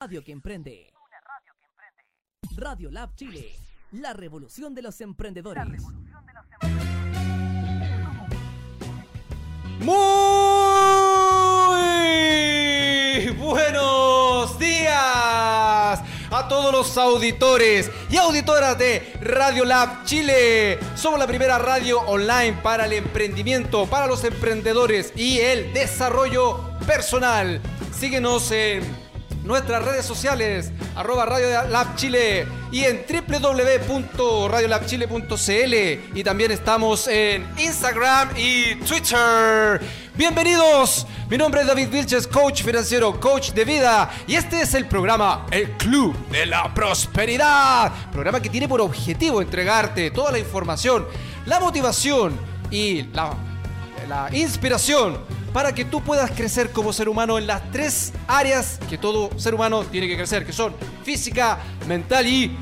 radio que emprende. Radio Lab Chile, la revolución de los emprendedores. Muy buenos días a todos los auditores y auditoras de Radio Lab Chile. Somos la primera radio online para el emprendimiento, para los emprendedores y el desarrollo personal. Síguenos en nuestras redes sociales, arroba Radio Lab Chile y en www.radiolabchile.cl y también estamos en Instagram y Twitter. Bienvenidos, mi nombre es David Vilches, coach financiero, coach de vida. Y este es el programa El Club de la Prosperidad, programa que tiene por objetivo entregarte toda la información, la motivación y la, la inspiración para que tú puedas crecer como ser humano en las tres áreas que todo ser humano tiene que crecer, que son física, mental y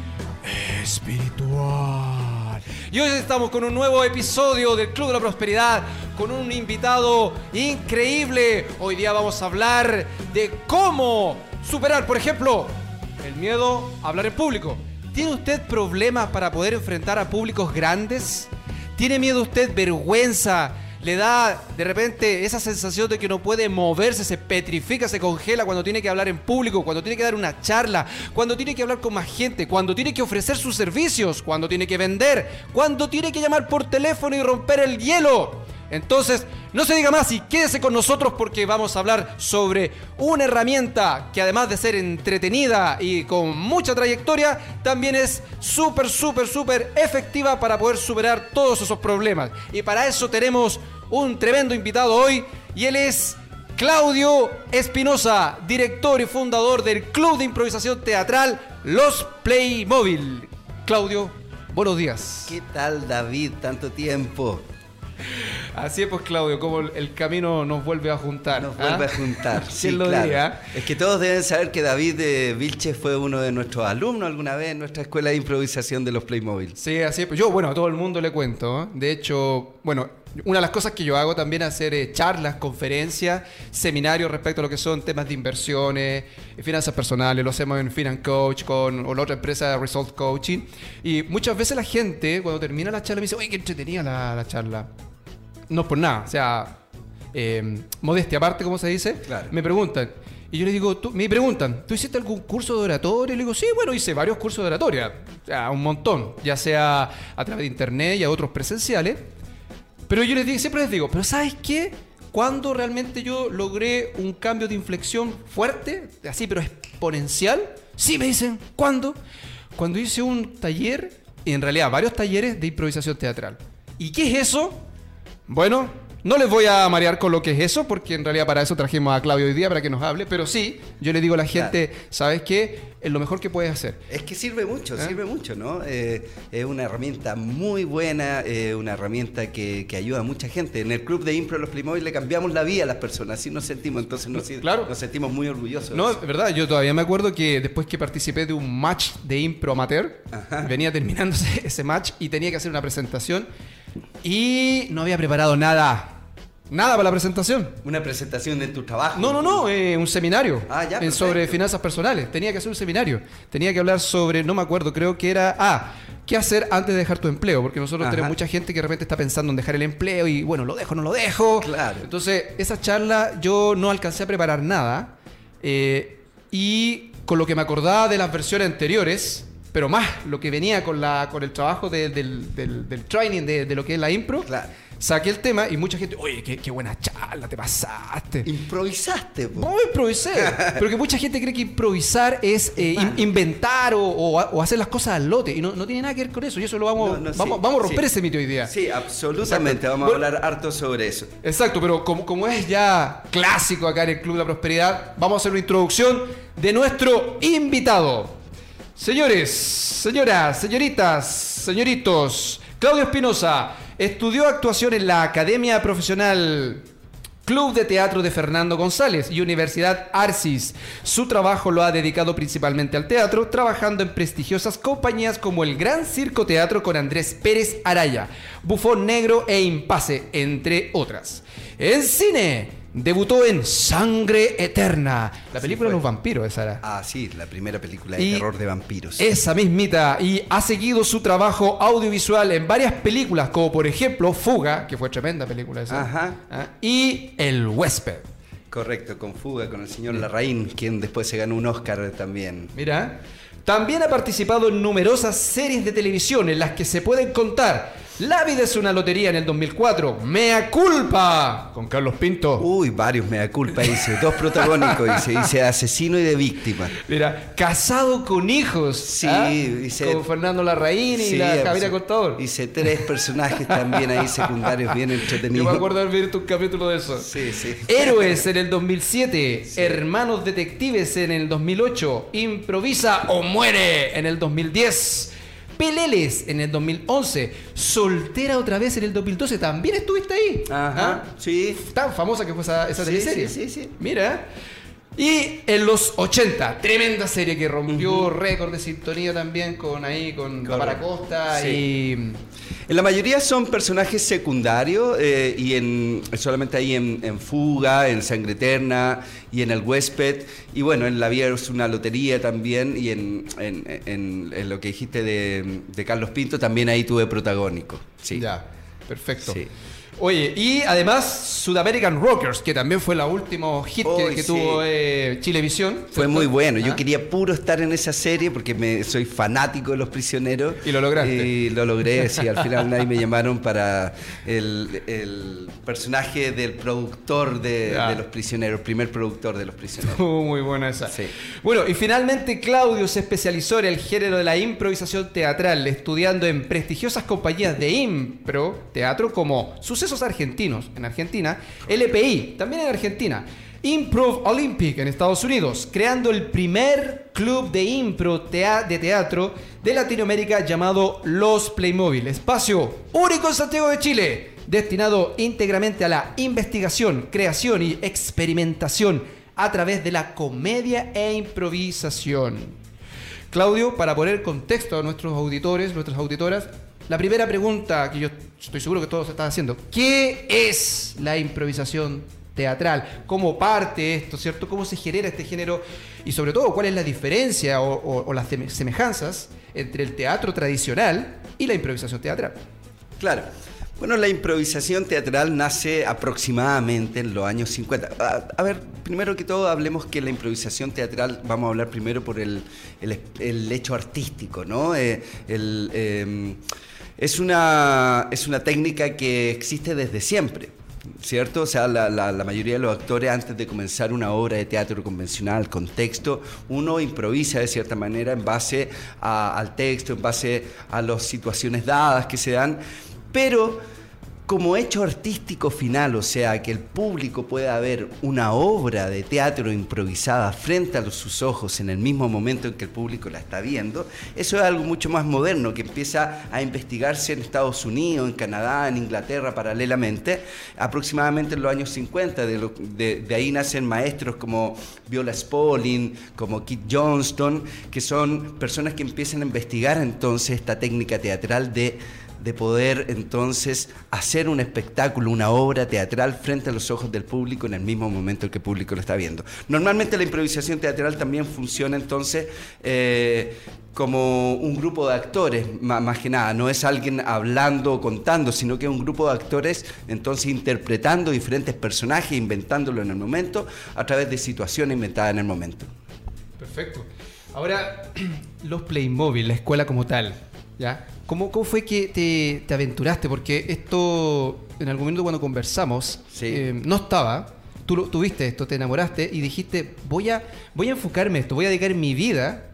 espiritual. Y hoy estamos con un nuevo episodio del Club de la Prosperidad, con un invitado increíble. Hoy día vamos a hablar de cómo superar, por ejemplo, el miedo a hablar en público. ¿Tiene usted problemas para poder enfrentar a públicos grandes? ¿Tiene miedo usted, vergüenza? Le da de repente esa sensación de que no puede moverse, se petrifica, se congela cuando tiene que hablar en público, cuando tiene que dar una charla, cuando tiene que hablar con más gente, cuando tiene que ofrecer sus servicios, cuando tiene que vender, cuando tiene que llamar por teléfono y romper el hielo. Entonces, no se diga más y quédese con nosotros porque vamos a hablar sobre una herramienta que además de ser entretenida y con mucha trayectoria, también es súper, súper, súper efectiva para poder superar todos esos problemas. Y para eso tenemos un tremendo invitado hoy y él es Claudio Espinosa, director y fundador del Club de Improvisación Teatral Los Playmobil. Claudio, buenos días. ¿Qué tal David? Tanto tiempo. Así es, pues Claudio, como el camino nos vuelve a juntar. Nos vuelve a ¿ah? juntar. sí, lo claro. Es que todos deben saber que David de Vilches fue uno de nuestros alumnos alguna vez en nuestra escuela de improvisación de los Playmobil. Sí, así es. Pues yo, bueno, a todo el mundo le cuento. ¿eh? De hecho, bueno, una de las cosas que yo hago también es hacer eh, charlas, conferencias, seminarios respecto a lo que son temas de inversiones, eh, finanzas personales, lo hacemos en Finan Coach con o la otra empresa Result Coaching. Y muchas veces la gente, cuando termina la charla, me dice, oye, qué entretenida la, la charla. No por nada, o sea, eh, modestia aparte, como se dice, me preguntan. Y yo les digo, tú, me preguntan, ¿tú hiciste algún curso de oratoria? Y le digo, sí, bueno, hice varios cursos de oratoria, o sea, un montón, ya sea a través de internet y a otros presenciales. Pero yo les digo, siempre les digo, pero ¿sabes qué? Cuando realmente yo logré un cambio de inflexión fuerte, así pero exponencial, sí me dicen, ¿cuándo? Cuando hice un taller, en realidad varios talleres de improvisación teatral. ¿Y qué es eso? Bueno, no les voy a marear con lo que es eso, porque en realidad para eso trajimos a Claudio hoy día para que nos hable, pero sí, yo le digo a la gente, ¿sabes qué? Es lo mejor que puedes hacer. Es que sirve mucho, ¿Eh? sirve mucho, ¿no? Eh, es una herramienta muy buena, eh, una herramienta que, ayuda a mucha gente. En el club de Impro Los Playmobil le cambiamos la vida a las personas, así nos sentimos, entonces nos, claro. nos sentimos muy orgullosos. No, es verdad, yo todavía me acuerdo que después que participé de un match de Impro Amateur, venía terminándose ese match y tenía que hacer una presentación y no había preparado nada. Nada para la presentación. ¿Una presentación de tu trabajo? No, no, no, eh, un seminario. Ah, ya. sobre finanzas personales. Tenía que hacer un seminario. Tenía que hablar sobre, no me acuerdo, creo que era. Ah, ¿qué hacer antes de dejar tu empleo? Porque nosotros tenemos mucha gente que de repente está pensando en dejar el empleo y, bueno, lo dejo, no lo dejo. Claro. Entonces, esa charla yo no alcancé a preparar nada. Eh, y con lo que me acordaba de las versiones anteriores, pero más lo que venía con, la, con el trabajo del, del, training de, lo que es la impro. Saqué el tema y mucha gente, oye, qué, buena charla, te pasaste. Improvisaste, No improvisé. pero que mucha gente cree que improvisar es eh, inventar o, hacer las cosas al lote. Y no, tiene nada que ver con eso. Y eso lo vamos, vamos, vamos a romper ese mito hoy día. Sí, absolutamente. Vamos a hablar harto sobre eso. Exacto, pero como, como es ya clásico acá en el Club de la Prosperidad, vamos a hacer una introducción de nuestro invitado. Señores, señoras, señoritas, señoritos, Claudio Espinosa estudió actuación en la Academia Profesional Club de Teatro de Fernando González y Universidad Arcis. Su trabajo lo ha dedicado principalmente al teatro, trabajando en prestigiosas compañías como el Gran Circo Teatro con Andrés Pérez Araya, Bufón Negro e Impase, entre otras. En cine, debutó en Sangre Eterna, la película de los vampiros, esa era. Ah, sí, la primera película de terror de vampiros. Esa mismita, y ha seguido su trabajo audiovisual en varias películas, como por ejemplo Fuga, que fue tremenda película esa, Ajá. ¿ah? y El Huésped. Correcto, con Fuga, con el señor Larraín, quien después se ganó un Oscar también. Mira, también ha participado en numerosas series de televisión en las que se pueden contar la vida es una lotería en el 2004. Mea culpa. Con Carlos Pinto. Uy, varios mea culpa dice. Dos protagónicos dice. Dice asesino y de víctima. Mira, casado con hijos. Sí, ¿ah? dice. Con Fernando Larraín y la Javiera Contador. Dice tres personajes también ahí secundarios bien entretenidos. Yo me acuerdo de haber visto un capítulo de eso. Sí, sí. Héroes en el 2007. Hermanos Detectives en el 2008. Improvisa o muere en el 2010. Peleles en el 2011, Soltera otra vez en el 2012, también estuviste ahí. Ajá, ¿Ah? sí. Tan famosa que fue esa, esa teleserie. Sí, sí, sí. Mira. Y en los 80, tremenda serie que rompió récord de sintonía también con ahí, con Paracosta y... En la mayoría son personajes secundarios eh, y en, solamente ahí en, Fuga, en Sangre Eterna y en El Huésped. Y bueno, en La Vía es una lotería también y en, en lo que dijiste de, de, Carlos Pinto también ahí tuve protagónico. Sí. Ya, perfecto. Sí. Oye, y además Sud American Rockers, que también fue la última hit que, tuvo eh, Chilevisión. Fue muy bueno. Yo ¿Ah? quería puro estar en esa serie porque me, soy fanático de los prisioneros. Y lo lograste. Y lo logré, sí. Al final nadie me llamaron para el, personaje del productor de, los prisioneros, primer productor de los prisioneros. muy buena esa. Bueno, y finalmente Claudio se especializó en el género de la improvisación teatral, estudiando en prestigiosas compañías de impro, teatro, como Suceso argentinos en Argentina, LPI también en Argentina, Improv Olympic en Estados Unidos, creando el primer club de impro de teatro de Latinoamérica llamado Los Playmobil, espacio único en Santiago de Chile, destinado íntegramente a la investigación, creación y experimentación a través de la comedia e improvisación. Claudio, para poner contexto a nuestros auditores, nuestras auditoras, la primera pregunta que yo estoy seguro que todos están haciendo, ¿qué es la improvisación teatral? ¿Cómo parte esto, cierto? ¿Cómo se genera este género? Y sobre todo, ¿cuál es la diferencia o, las semejanzas entre el teatro tradicional y la improvisación teatral? Claro. Bueno, la improvisación teatral nace aproximadamente en los años 50. A, ver, primero que todo hablemos que la improvisación teatral, vamos a hablar primero por el, hecho artístico, ¿no? Eh, el, em, es una, es una técnica que existe desde siempre. ¿Cierto? O sea, la, mayoría de los actores antes de comenzar una obra de teatro convencional con texto, uno improvisa de cierta manera en base al texto, en base a las situaciones dadas que se dan, pero como hecho artístico final, o sea, que el público pueda ver una obra de teatro improvisada frente a sus ojos en el mismo momento en que el público la está viendo, eso es algo mucho más moderno que empieza a investigarse en Estados Unidos, en Canadá, en Inglaterra paralelamente, aproximadamente en los años 50. De, ahí nacen maestros como Viola Spolin, como Kit Johnston, que son personas que empiezan a investigar entonces esta técnica teatral de de poder entonces hacer un espectáculo, una obra teatral frente a los ojos del público en el mismo momento en que el público lo está viendo. Normalmente la improvisación teatral también funciona entonces eh, como un grupo de actores, más, que nada, no es alguien hablando o contando, sino que es un grupo de actores entonces interpretando diferentes personajes, inventándolo en el momento a través de situaciones inventadas en el momento. Perfecto. Ahora, los Playmobil, la escuela como tal, ¿ya? ¿Cómo, fue que te, aventuraste? Porque esto, en algún momento cuando conversamos, eh, no estaba. Tú tuviste esto, te enamoraste y dijiste, voy a, voy a enfocarme esto, voy a dedicar mi vida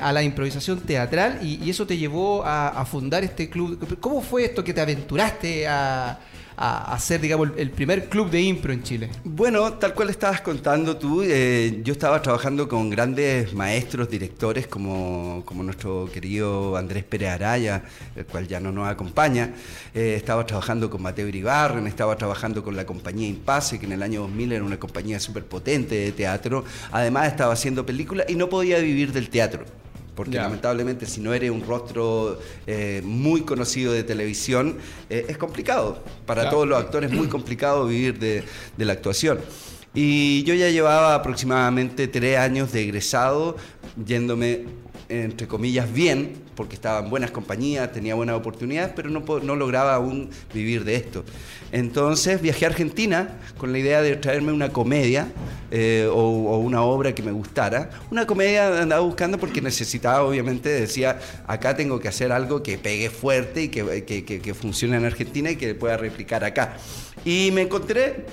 a la improvisación teatral y, eso te llevó a, fundar este club. ¿Cómo fue esto que te aventuraste a, a, ser, digamos, el primer club de impro en Chile? Bueno, tal cual estabas contando tú, eh, yo estaba trabajando con grandes maestros, directores como, como nuestro querido Andrés Pérez Araya, el cual ya no nos acompaña. Eh, estaba trabajando con Mateo Iribarren, estaba trabajando con la compañía Impase, que en el año 2000 era una compañía súper potente de teatro. Además estaba haciendo películas y no podía vivir del teatro. Porque lamentablemente si no eres un rostro eh, muy conocido de televisión, eh, es complicado. Para todos los actores es muy complicado vivir de, de la actuación. Y yo ya llevaba aproximadamente tres años de egresado, yéndome entre comillas, bien, porque estaba en buenas compañías, tenía buenas oportunidades, pero no, no lograba aún vivir de esto. Entonces viajé a Argentina con la idea de traerme una comedia eh, o, una obra que me gustara. Una comedia andaba buscando porque necesitaba, obviamente, decía, acá tengo que hacer algo que pegue fuerte y que, que, que funcione en Argentina y que pueda replicar acá. Y me encontré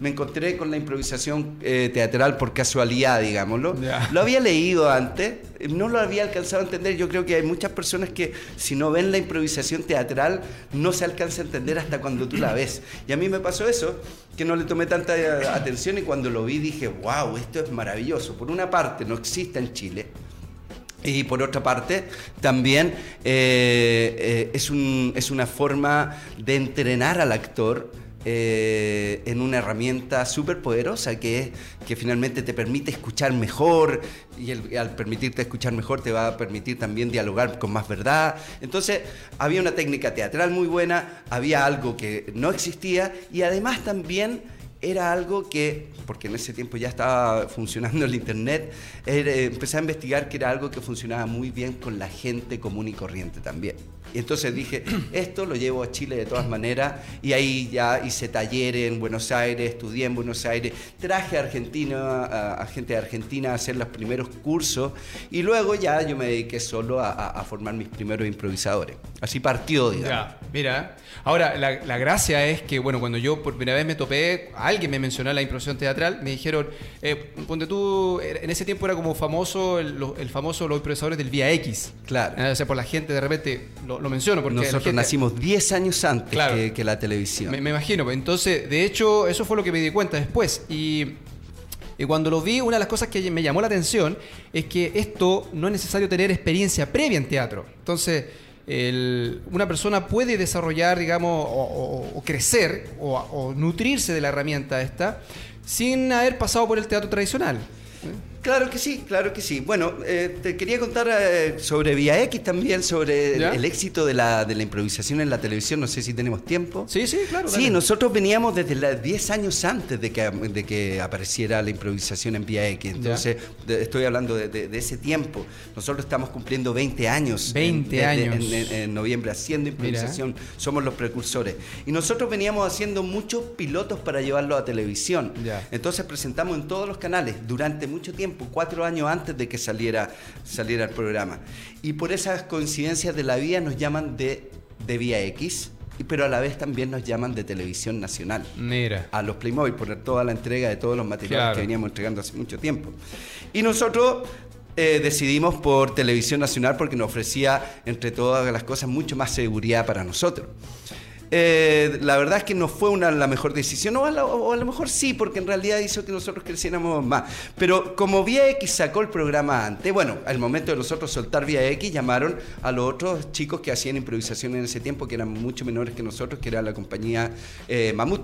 me encontré con la improvisación eh, teatral por casualidad, digámoslo. Lo había leído antes, no lo había alcanzado a entender. Yo creo que hay muchas personas que si no ven la improvisación teatral no se alcanza a entender hasta cuando tú la ves. Y a mí me pasó eso, que no le tomé tanta eh, atención y cuando lo vi dije, wow, esto es maravilloso. Por una parte, no existe en Chile. Y por otra parte, también eh, es, un, es una forma de entrenar al actor eh, en una herramienta súper poderosa que, que finalmente te permite escuchar mejor y, al permitirte escuchar mejor te va a permitir también dialogar con más verdad. Entonces había una técnica teatral muy buena, había algo que no existía y además también era algo que, porque en ese tiempo ya estaba funcionando el Internet, empecé a investigar que era algo que funcionaba muy bien con la gente común y corriente también. Y entonces dije, esto lo llevo a Chile de todas maneras, y ahí ya hice talleres en Buenos Aires, estudié en Buenos Aires, traje a Argentina, a, gente de Argentina a hacer los primeros cursos, y luego ya yo me dediqué solo a, formar mis primeros improvisadores. Así partió, digamos. Ya, mira, ahora la, gracia es que, bueno, cuando yo por primera vez me topé, alguien me mencionó la improvisación teatral, me dijeron, eh, ponte tú, en ese tiempo era como famoso, el, famoso los improvisadores del Vía X. Claro. O sea, por la gente de repente lo, menciono porque... Nosotros nacimos 10 años antes que, la televisión. Me, imagino, pues, entonces, de hecho, eso fue lo que me di cuenta después. Y, y cuando lo vi, una de las cosas que me llamó la atención es que esto no es necesario tener experiencia previa en teatro. Entonces... una persona puede desarrollar, digamos, o, crecer o, o, nutrirse de la herramienta esta sin haber pasado por el teatro tradicional. Claro que sí, claro que sí. Bueno, eh, te quería contar eh, sobre Vía X también, sobre el, éxito de la, de la, improvisación en la televisión. No sé si tenemos tiempo. Sí, sí, claro. Sí, nosotros veníamos desde 10 años antes de que, de que apareciera la improvisación en Vía X. Entonces, estoy hablando de, ese tiempo. Nosotros estamos cumpliendo 20 años. 20 años. En, noviembre haciendo improvisación. Somos los precursores. Y nosotros veníamos haciendo muchos pilotos para llevarlo a televisión. Entonces presentamos en todos los canales durante mucho tiempo cuatro años antes de que saliera, saliera el programa. Y por esas coincidencias de la vida nos llaman de, de Vía X, pero a la vez también nos llaman de televisión nacional. Mira. A los Playmobil, por toda la entrega de todos los materiales que veníamos entregando hace mucho tiempo. Y nosotros eh, decidimos por televisión nacional porque nos ofrecía, entre todas las cosas, mucho más seguridad para nosotros. Eh, la verdad es que no fue una, la mejor decisión, o a, lo mejor sí, porque en realidad hizo que nosotros creciéramos más. Pero como Vía X sacó el programa antes, bueno, al momento de nosotros soltar Vía X, llamaron a los otros chicos que hacían improvisación en ese tiempo, que eran mucho menores que nosotros, que era la compañía eh, Mamut.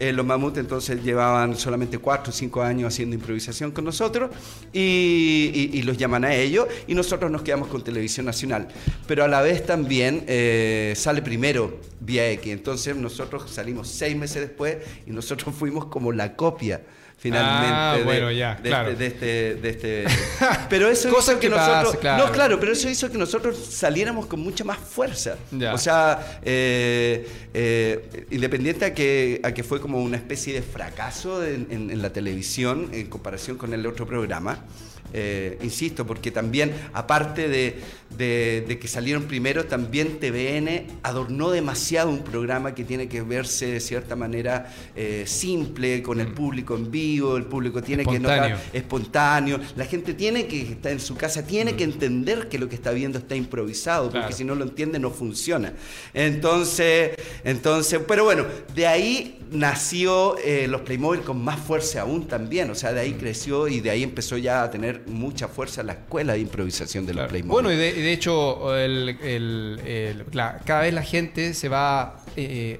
Eh, los Mamut entonces llevaban solamente cuatro o cinco años haciendo improvisación con nosotros y, los llaman a ellos y nosotros nos quedamos con Televisión Nacional. Pero a la vez también eh, sale primero Vía X, entonces nosotros salimos seis meses después y nosotros fuimos como la copia finalmente ah, bueno, ya, de, claro. este, de, este, este pero eso hizo que, nosotros no claro. pero eso hizo que nosotros saliéramos con mucha más fuerza. O sea eh, eh, independiente a que a que fue como una especie de fracaso en la televisión en comparación con el otro programa eh, insisto, porque también, aparte de, que salieron primero, también TVN adornó demasiado un programa que tiene que verse de cierta manera eh, simple, con el mm. público en vivo, el público tiene que notar espontáneo, la gente tiene que estar en su casa, tiene que mm. entender que lo que está viendo está improvisado, porque si no lo entiende no funciona. Entonces, entonces, pero bueno, de ahí nació eh, los Playmobil con más fuerza aún también, o sea, de ahí mm. creció y de ahí empezó ya a tener mucha fuerza la escuela de improvisación de los Playmobil. Bueno, y de, hecho, cada vez la gente se va eh,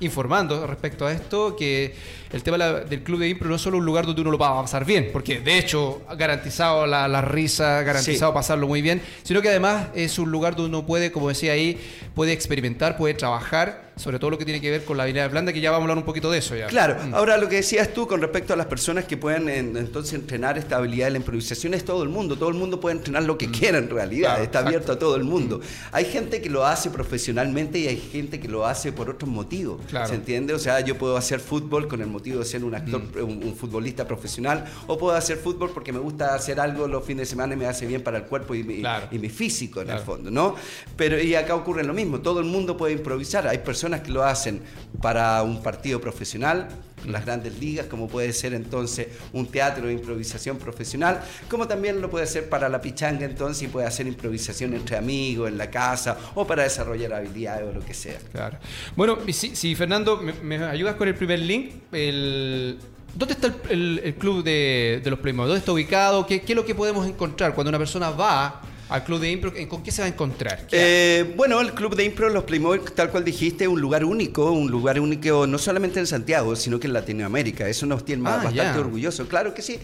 informando respecto a esto, que el tema del club de impro no es solo un lugar donde uno lo va a pasar bien, porque de hecho garantizado la, la risa, garantizado pasarlo muy bien, sino que además es un lugar donde uno puede, como decía ahí, puede experimentar, puede trabajar sobre todo lo que tiene que ver con la habilidad blanda, que ya vamos a hablar un poquito de eso ya. Claro, mm. ahora lo que decías tú con respecto a las personas que pueden entonces entrenar esta habilidad de la improvisación es todo el mundo, todo el mundo puede entrenar lo que mm. quiera en realidad, está abierto a todo el mundo. Mm. Hay gente que lo hace profesionalmente y hay gente que lo hace por otros motivos, ¿se entiende? O sea, yo puedo hacer fútbol con el motivo de ser un actor, un, futbolista profesional, o puedo hacer fútbol porque me gusta hacer algo los fines de semana y me hace bien para el cuerpo y mi, y mi físico en el fondo, ¿no? Pero y acá ocurre lo mismo, todo el mundo puede improvisar, hay personas que lo hacen para un partido profesional, las grandes ligas, como puede ser entonces un teatro de improvisación profesional, como también lo puede hacer para la pichanga entonces y puede hacer improvisación entre amigos, en la casa, o para desarrollar habilidades o lo que sea. Claro. Bueno, si, Fernando, me, ayudas con el primer link, el... ¿Dónde está el, club de, los Playmobil? ¿Dónde está ubicado? ¿Qué, ¿Qué, es lo que podemos encontrar cuando una persona va al Club de Impro, ¿con qué se va a encontrar? Eh, bueno, el Club de Impro, los Playmobil, tal cual dijiste, es un lugar único, un lugar único no solamente en Santiago, sino que en Latinoamérica. Eso nos tiene ah, bastante orgullosos. Claro que sí,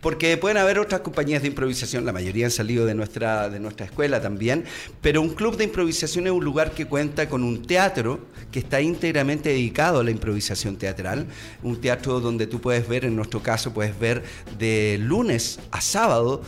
porque pueden haber otras compañías de improvisación, la mayoría han salido de nuestra, de nuestra escuela también, pero un club de improvisación es un lugar que cuenta con un teatro que está íntegramente dedicado a la improvisación teatral, un teatro donde tú puedes ver, en nuestro caso, puedes ver de lunes a sábado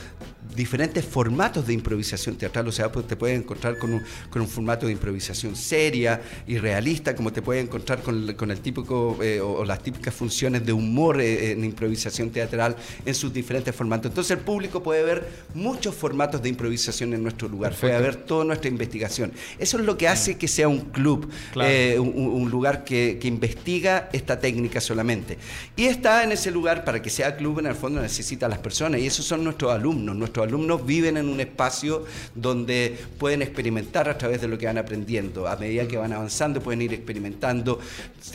diferentes formatos de improvisación teatral, o sea, pues te puedes encontrar con un, con un, formato de improvisación seria y realista, como te puedes encontrar con, con el típico eh, o, las típicas funciones de humor eh, en improvisación teatral en sus diferentes formatos. Entonces el público puede ver muchos formatos de improvisación en nuestro lugar, puede ver toda nuestra investigación. Eso es lo que hace que sea un club, eh, un, lugar que, que investiga esta técnica solamente. Y está en ese lugar, para que sea club, en el fondo necesita a las personas, y esos son nuestros alumnos, nuestros alumnos viven en un espacio donde pueden experimentar a través de lo que van aprendiendo. A medida que van avanzando pueden ir experimentando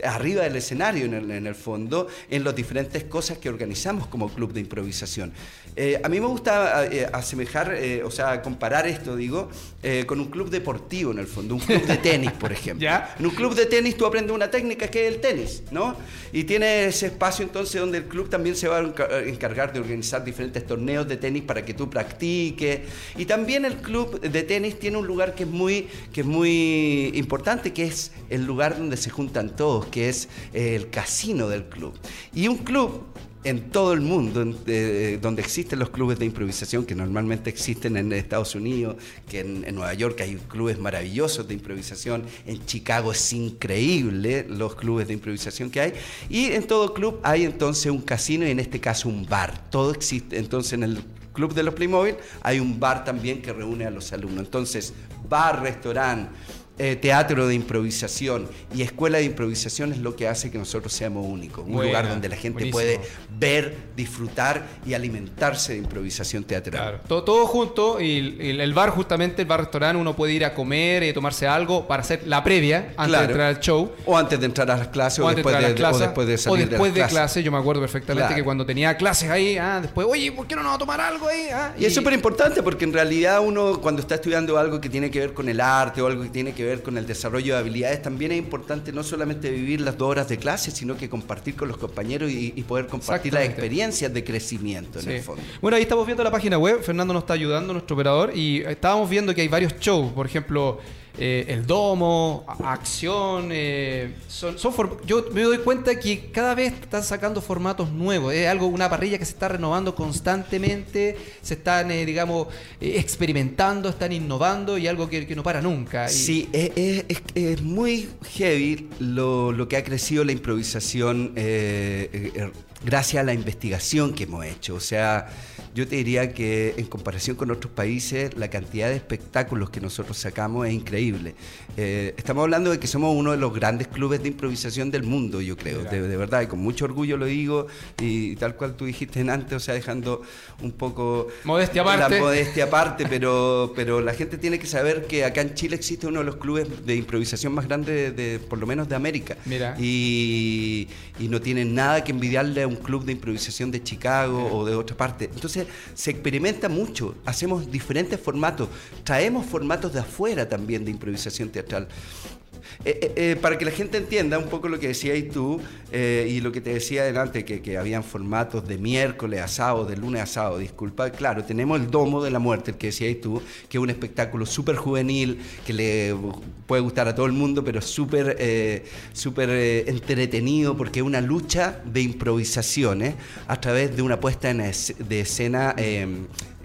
arriba del escenario en el, fondo en las diferentes cosas que organizamos como club de improvisación. Eh, a mí me gusta eh, asemejar, eh, o sea, comparar esto, digo, con un club deportivo en el fondo, un club de tenis, por ejemplo. ¿Ya? En un club de tenis tú aprendes una técnica que es el tenis, ¿no? Y tiene ese espacio entonces donde el club también se va a encargar de organizar diferentes torneos de tenis para que tú practique. Y también el club de tenis tiene un lugar que es muy, que es muy importante, que es el lugar donde se juntan todos, que es el casino del club. Y un club en todo el mundo, eh, donde existen los clubes de improvisación, que normalmente existen en Estados Unidos, que en, en, Nueva York hay clubes maravillosos de improvisación, en Chicago es increíble los clubes de improvisación que hay, y en todo club hay entonces un casino y en este caso un bar. Todo existe entonces en el Club de los Playmobil, hay un bar también que reúne a los alumnos. Entonces, bar, restaurante, eh, teatro de improvisación y escuela de improvisación es lo que hace que nosotros seamos únicos. Un lugar donde la gente puede ver, disfrutar y alimentarse de improvisación teatral. Todo, todo, junto y, el bar justamente, el bar restaurante, uno puede ir a comer y tomarse algo para hacer la previa antes de entrar al show. O antes de entrar a las clases o, después, de, o después de salir o después de, clases. Yo me acuerdo perfectamente que cuando tenía clases ahí, ah, después, oye, ¿por qué no nos va a tomar algo ahí? Ah, y, y es súper importante porque en realidad uno cuando está estudiando algo que tiene que ver con el arte o algo que tiene que ver ver con el desarrollo de habilidades, también es importante no solamente vivir las dos horas de clase, sino que compartir con los compañeros y, poder compartir las experiencias de crecimiento en el fondo. Bueno, ahí estamos viendo la página web, Fernando nos está ayudando, nuestro operador, y estábamos viendo que hay varios shows, por ejemplo... Eh, el domo, acción. Eh, son, yo me doy cuenta que cada vez están sacando formatos nuevos. Es algo, una parrilla que se está renovando constantemente. Se están, eh, digamos, experimentando, están innovando y algo que, no para nunca. Sí, es, es, muy heavy lo, lo, que ha crecido la improvisación gracias a la investigación que hemos hecho. O sea, yo te diría que en comparación con otros países, la cantidad de espectáculos que nosotros sacamos es increíble. Eh, estamos hablando de que somos uno de los grandes clubes de improvisación del mundo, yo creo, de, verdad, y con mucho orgullo lo digo, y, tal cual tú dijiste antes, o sea, dejando un poco... Modestia aparte. La modestia aparte, pero, pero la gente tiene que saber que acá en Chile existe uno de los clubes de improvisación más grandes, de, por lo menos de América. Mira. Y, y no tienen nada que envidiarle un club de improvisación de Chicago o de otra parte. Entonces se experimenta mucho, hacemos diferentes formatos, traemos formatos de afuera también de improvisación teatral. Eh, eh, eh, para que la gente entienda un poco lo que decías tú y lo que te decía adelante, que, habían formatos de miércoles a sábado, de lunes a sábado, disculpa, claro, tenemos el Domo de la Muerte, el que decías tú, que es un espectáculo súper juvenil, que le puede gustar a todo el mundo, pero súper súper entretenido, porque es una lucha de improvisaciones a través de una puesta en de escena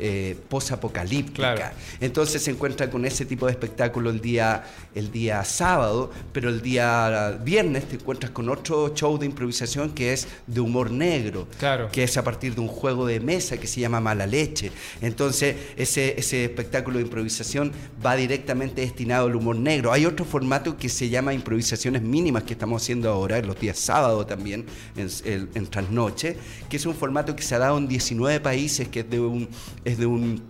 eh, posapocalíptica. Entonces se encuentra con ese tipo de espectáculo el día, el día sábado, pero el día viernes te encuentras con otro show de improvisación que es de humor negro, claro. que es a partir de un juego de mesa que se llama Mala Leche. Entonces ese, ese espectáculo de improvisación va directamente destinado al humor negro. Hay otro formato que se llama improvisaciones mínimas que estamos haciendo ahora, los días sábado también, en, en, en trasnoche, que es un formato que se ha dado en 19 países, que es de un de un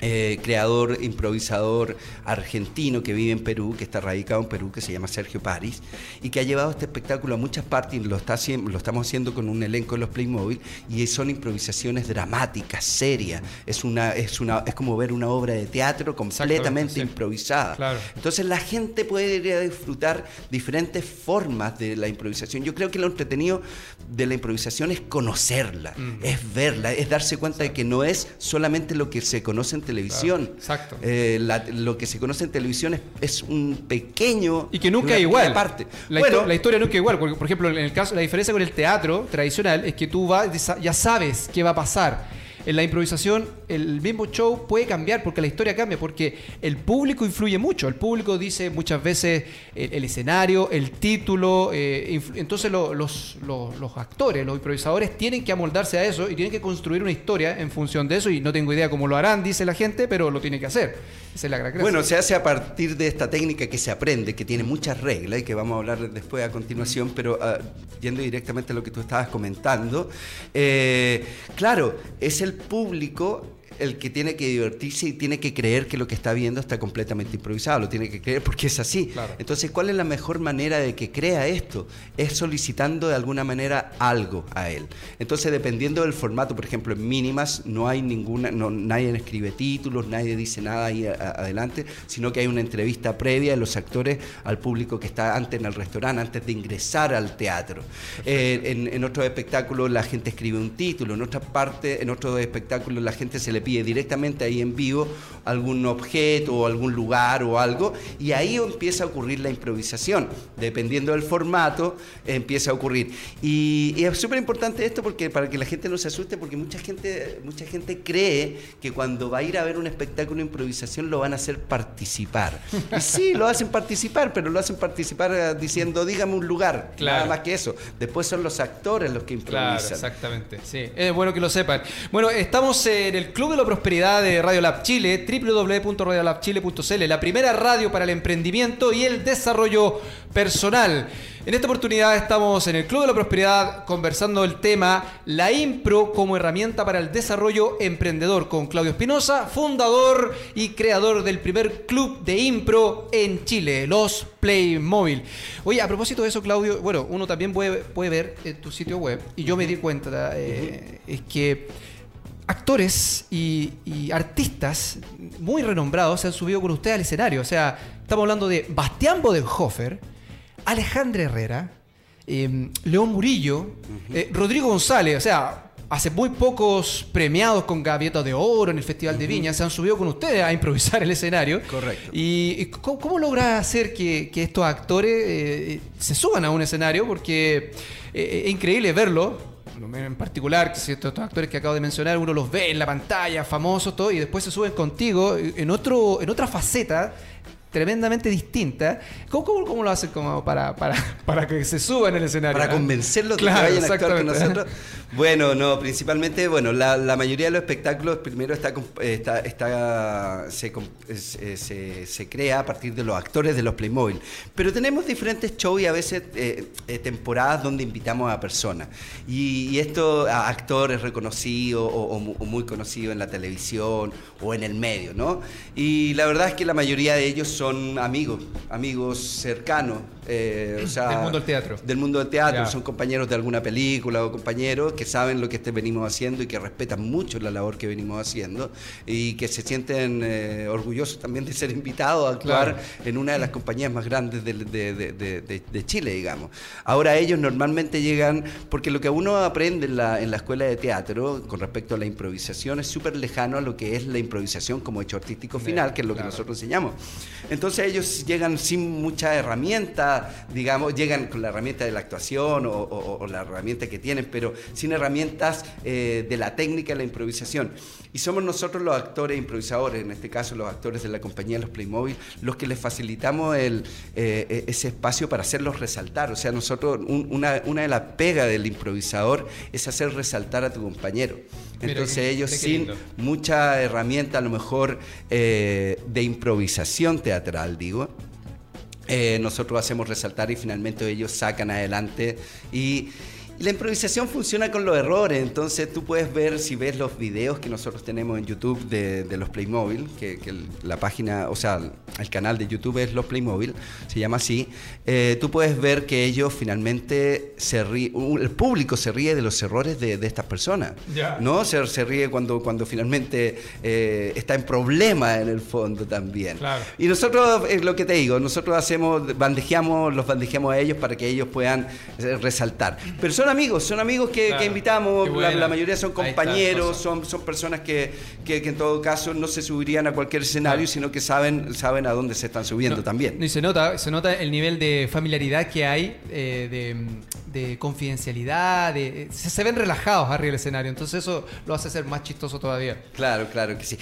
eh, creador, improvisador argentino que vive en Perú, que está radicado en Perú, que se llama Sergio París, y que ha llevado este espectáculo a muchas partes, lo, está, lo estamos haciendo con un elenco de los Playmobil, y son improvisaciones dramáticas, serias. Es, una, es, una, es como ver una obra de teatro completamente improvisada. Entonces la gente puede disfrutar diferentes formas de la improvisación. Yo creo que lo entretenido de la improvisación es conocerla, mm. es verla, es darse cuenta de que no es solamente lo que se conoce en televisión. exacto. Eh, lo que se conoce en televisión es, un pequeño. Y que nunca es igual. Parte. La, bueno, la historia nunca es igual. Porque, por ejemplo, en el caso, la diferencia con el teatro tradicional es que tú vas, ya sabes qué va a pasar en la improvisación el mismo show puede cambiar porque la historia cambia, porque el público influye mucho. El público dice muchas veces el, escenario, el título. Eh, entonces los, los, actores, los improvisadores tienen que amoldarse a eso y tienen que construir una historia en función de eso. Y no tengo idea cómo lo harán, dice la gente, pero lo tienen que hacer. Es Bueno, se hace a partir de esta técnica que se aprende, que tiene muchas reglas y que vamos a hablar después a continuación, pero uh, yendo directamente a lo que tú estabas comentando. Eh, claro, es el público el que tiene que divertirse y tiene que creer que lo que está viendo está completamente improvisado, lo tiene que creer porque es así. Entonces, ¿cuál es la mejor manera de que crea esto? Es solicitando de alguna manera algo a él. Entonces, dependiendo del formato, por ejemplo, en mínimas no hay ninguna, no, nadie escribe títulos, nadie dice nada ahí adelante, sino que hay una entrevista previa de los actores al público que está antes en el restaurante, antes de ingresar al teatro. Eh, en, en otros espectáculos la gente escribe un título, en otra parte, en otros espectáculos la gente se le pide directamente ahí en vivo algún objeto o algún lugar o algo, y ahí empieza a ocurrir la improvisación. Dependiendo del formato, empieza a ocurrir. Y, es súper importante esto porque para que la gente no se asuste, porque mucha gente, mucha gente cree que cuando va a ir a ver un espectáculo de improvisación lo van a hacer participar. Y sí, lo hacen participar, pero lo hacen participar eh, diciendo, dígame un lugar, nada más que eso. Después son los actores los que improvisan. Claro, exactamente. Sí, es bueno que lo sepan. Bueno, estamos en el Club de la Prosperidad de Radio Lab Chile, www.radiolabchile.cl, la primera radio para el emprendimiento y el desarrollo personal. En esta oportunidad estamos en el Club de la Prosperidad conversando el tema La Impro como herramienta para el desarrollo emprendedor con Claudio Espinosa, fundador y creador del primer club de impro en Chile, los Playmobil. Oye, a propósito de eso, Claudio, bueno, uno también puede, puede ver en tu sitio web y yo me di cuenta, eh, es que actores y, artistas muy renombrados se han subido con usted al escenario. O sea, estamos hablando de Bastián Bodenhofer, Alejandra Herrera, em, León Murillo, eh, Rodrigo González. O sea, hace muy pocos premiados con Gavieta de Oro en el Festival de Viña se han subido con ustedes a improvisar el escenario. Correcto. ¿Y, cómo, logra hacer que, estos actores eh, se suban a un escenario? Porque eh, es increíble verlo en particular, que estos actores que acabo de mencionar, uno los ve en la pantalla, famosos, todo, y después se suben contigo en, otro, en otra faceta tremendamente distinta. ¿Cómo, cómo, lo hacen como para, para, para, que se suban en el escenario? Para convencerlos de que vayan a actuar con nosotros. Bueno, no, principalmente, bueno, la, la, mayoría de los espectáculos primero está, está, está se, se, se, crea a partir de los actores de los Playmobil. Pero tenemos diferentes shows y a veces eh, eh, temporadas donde invitamos a personas. Y, esto a actores reconocidos o, muy conocidos en la televisión o en el medio, ¿no? Y la verdad es que la mayoría de ellos son amigos, amigos cercanos Eh, o sea, del mundo del teatro. Del mundo del teatro. Son compañeros de alguna película o compañeros que saben lo que este venimos haciendo y que respetan mucho la labor que venimos haciendo y que se sienten eh, orgullosos también de ser invitados a actuar en una de las compañías más grandes de, de, Chile, digamos. Ahora ellos normalmente llegan, porque lo que uno aprende en la, en la escuela de teatro con respecto a la improvisación es súper lejano a lo que es la improvisación como hecho artístico final, que es lo que nosotros enseñamos. Entonces ellos llegan sin mucha herramienta, digamos, llegan con la herramienta de la actuación o, la herramienta que tienen, pero sin herramientas eh, de la técnica de la improvisación. Y somos nosotros los actores improvisadores, en este caso los actores de la compañía Los Playmobil, los que les facilitamos el, eh, ese espacio para hacerlos resaltar. O sea, nosotros, una, una de las pegas del improvisador es hacer resaltar a tu compañero. Entonces ellos sin mucha herramienta a lo mejor eh, de improvisación teatral, digo, eh, nosotros hacemos resaltar y finalmente ellos sacan adelante. Y la improvisación funciona con los errores, entonces tú puedes ver, si ves los videos que nosotros tenemos en YouTube de, los Playmobil, que, que, la página, o sea, el canal de YouTube es Los Playmobil, se llama así, eh, tú puedes ver que ellos finalmente se ríen, el público se ríe de los errores de, estas personas, ¿no? Se, se, ríe cuando, cuando finalmente eh, está en problema en el fondo también. Y nosotros, es lo que te digo, nosotros hacemos, bandejeamos, los bandejeamos a ellos para que ellos puedan eh, resaltar. Personas son amigos, son amigos que, invitamos, la, mayoría son compañeros, son, son personas que, que, en todo caso no se subirían a cualquier escenario, sino que saben, saben a dónde se están subiendo también. Y se nota, se nota el nivel de familiaridad que hay, eh, de, confidencialidad, de, se, ven relajados arriba del escenario, entonces eso lo hace ser más chistoso todavía. Claro, claro que sí.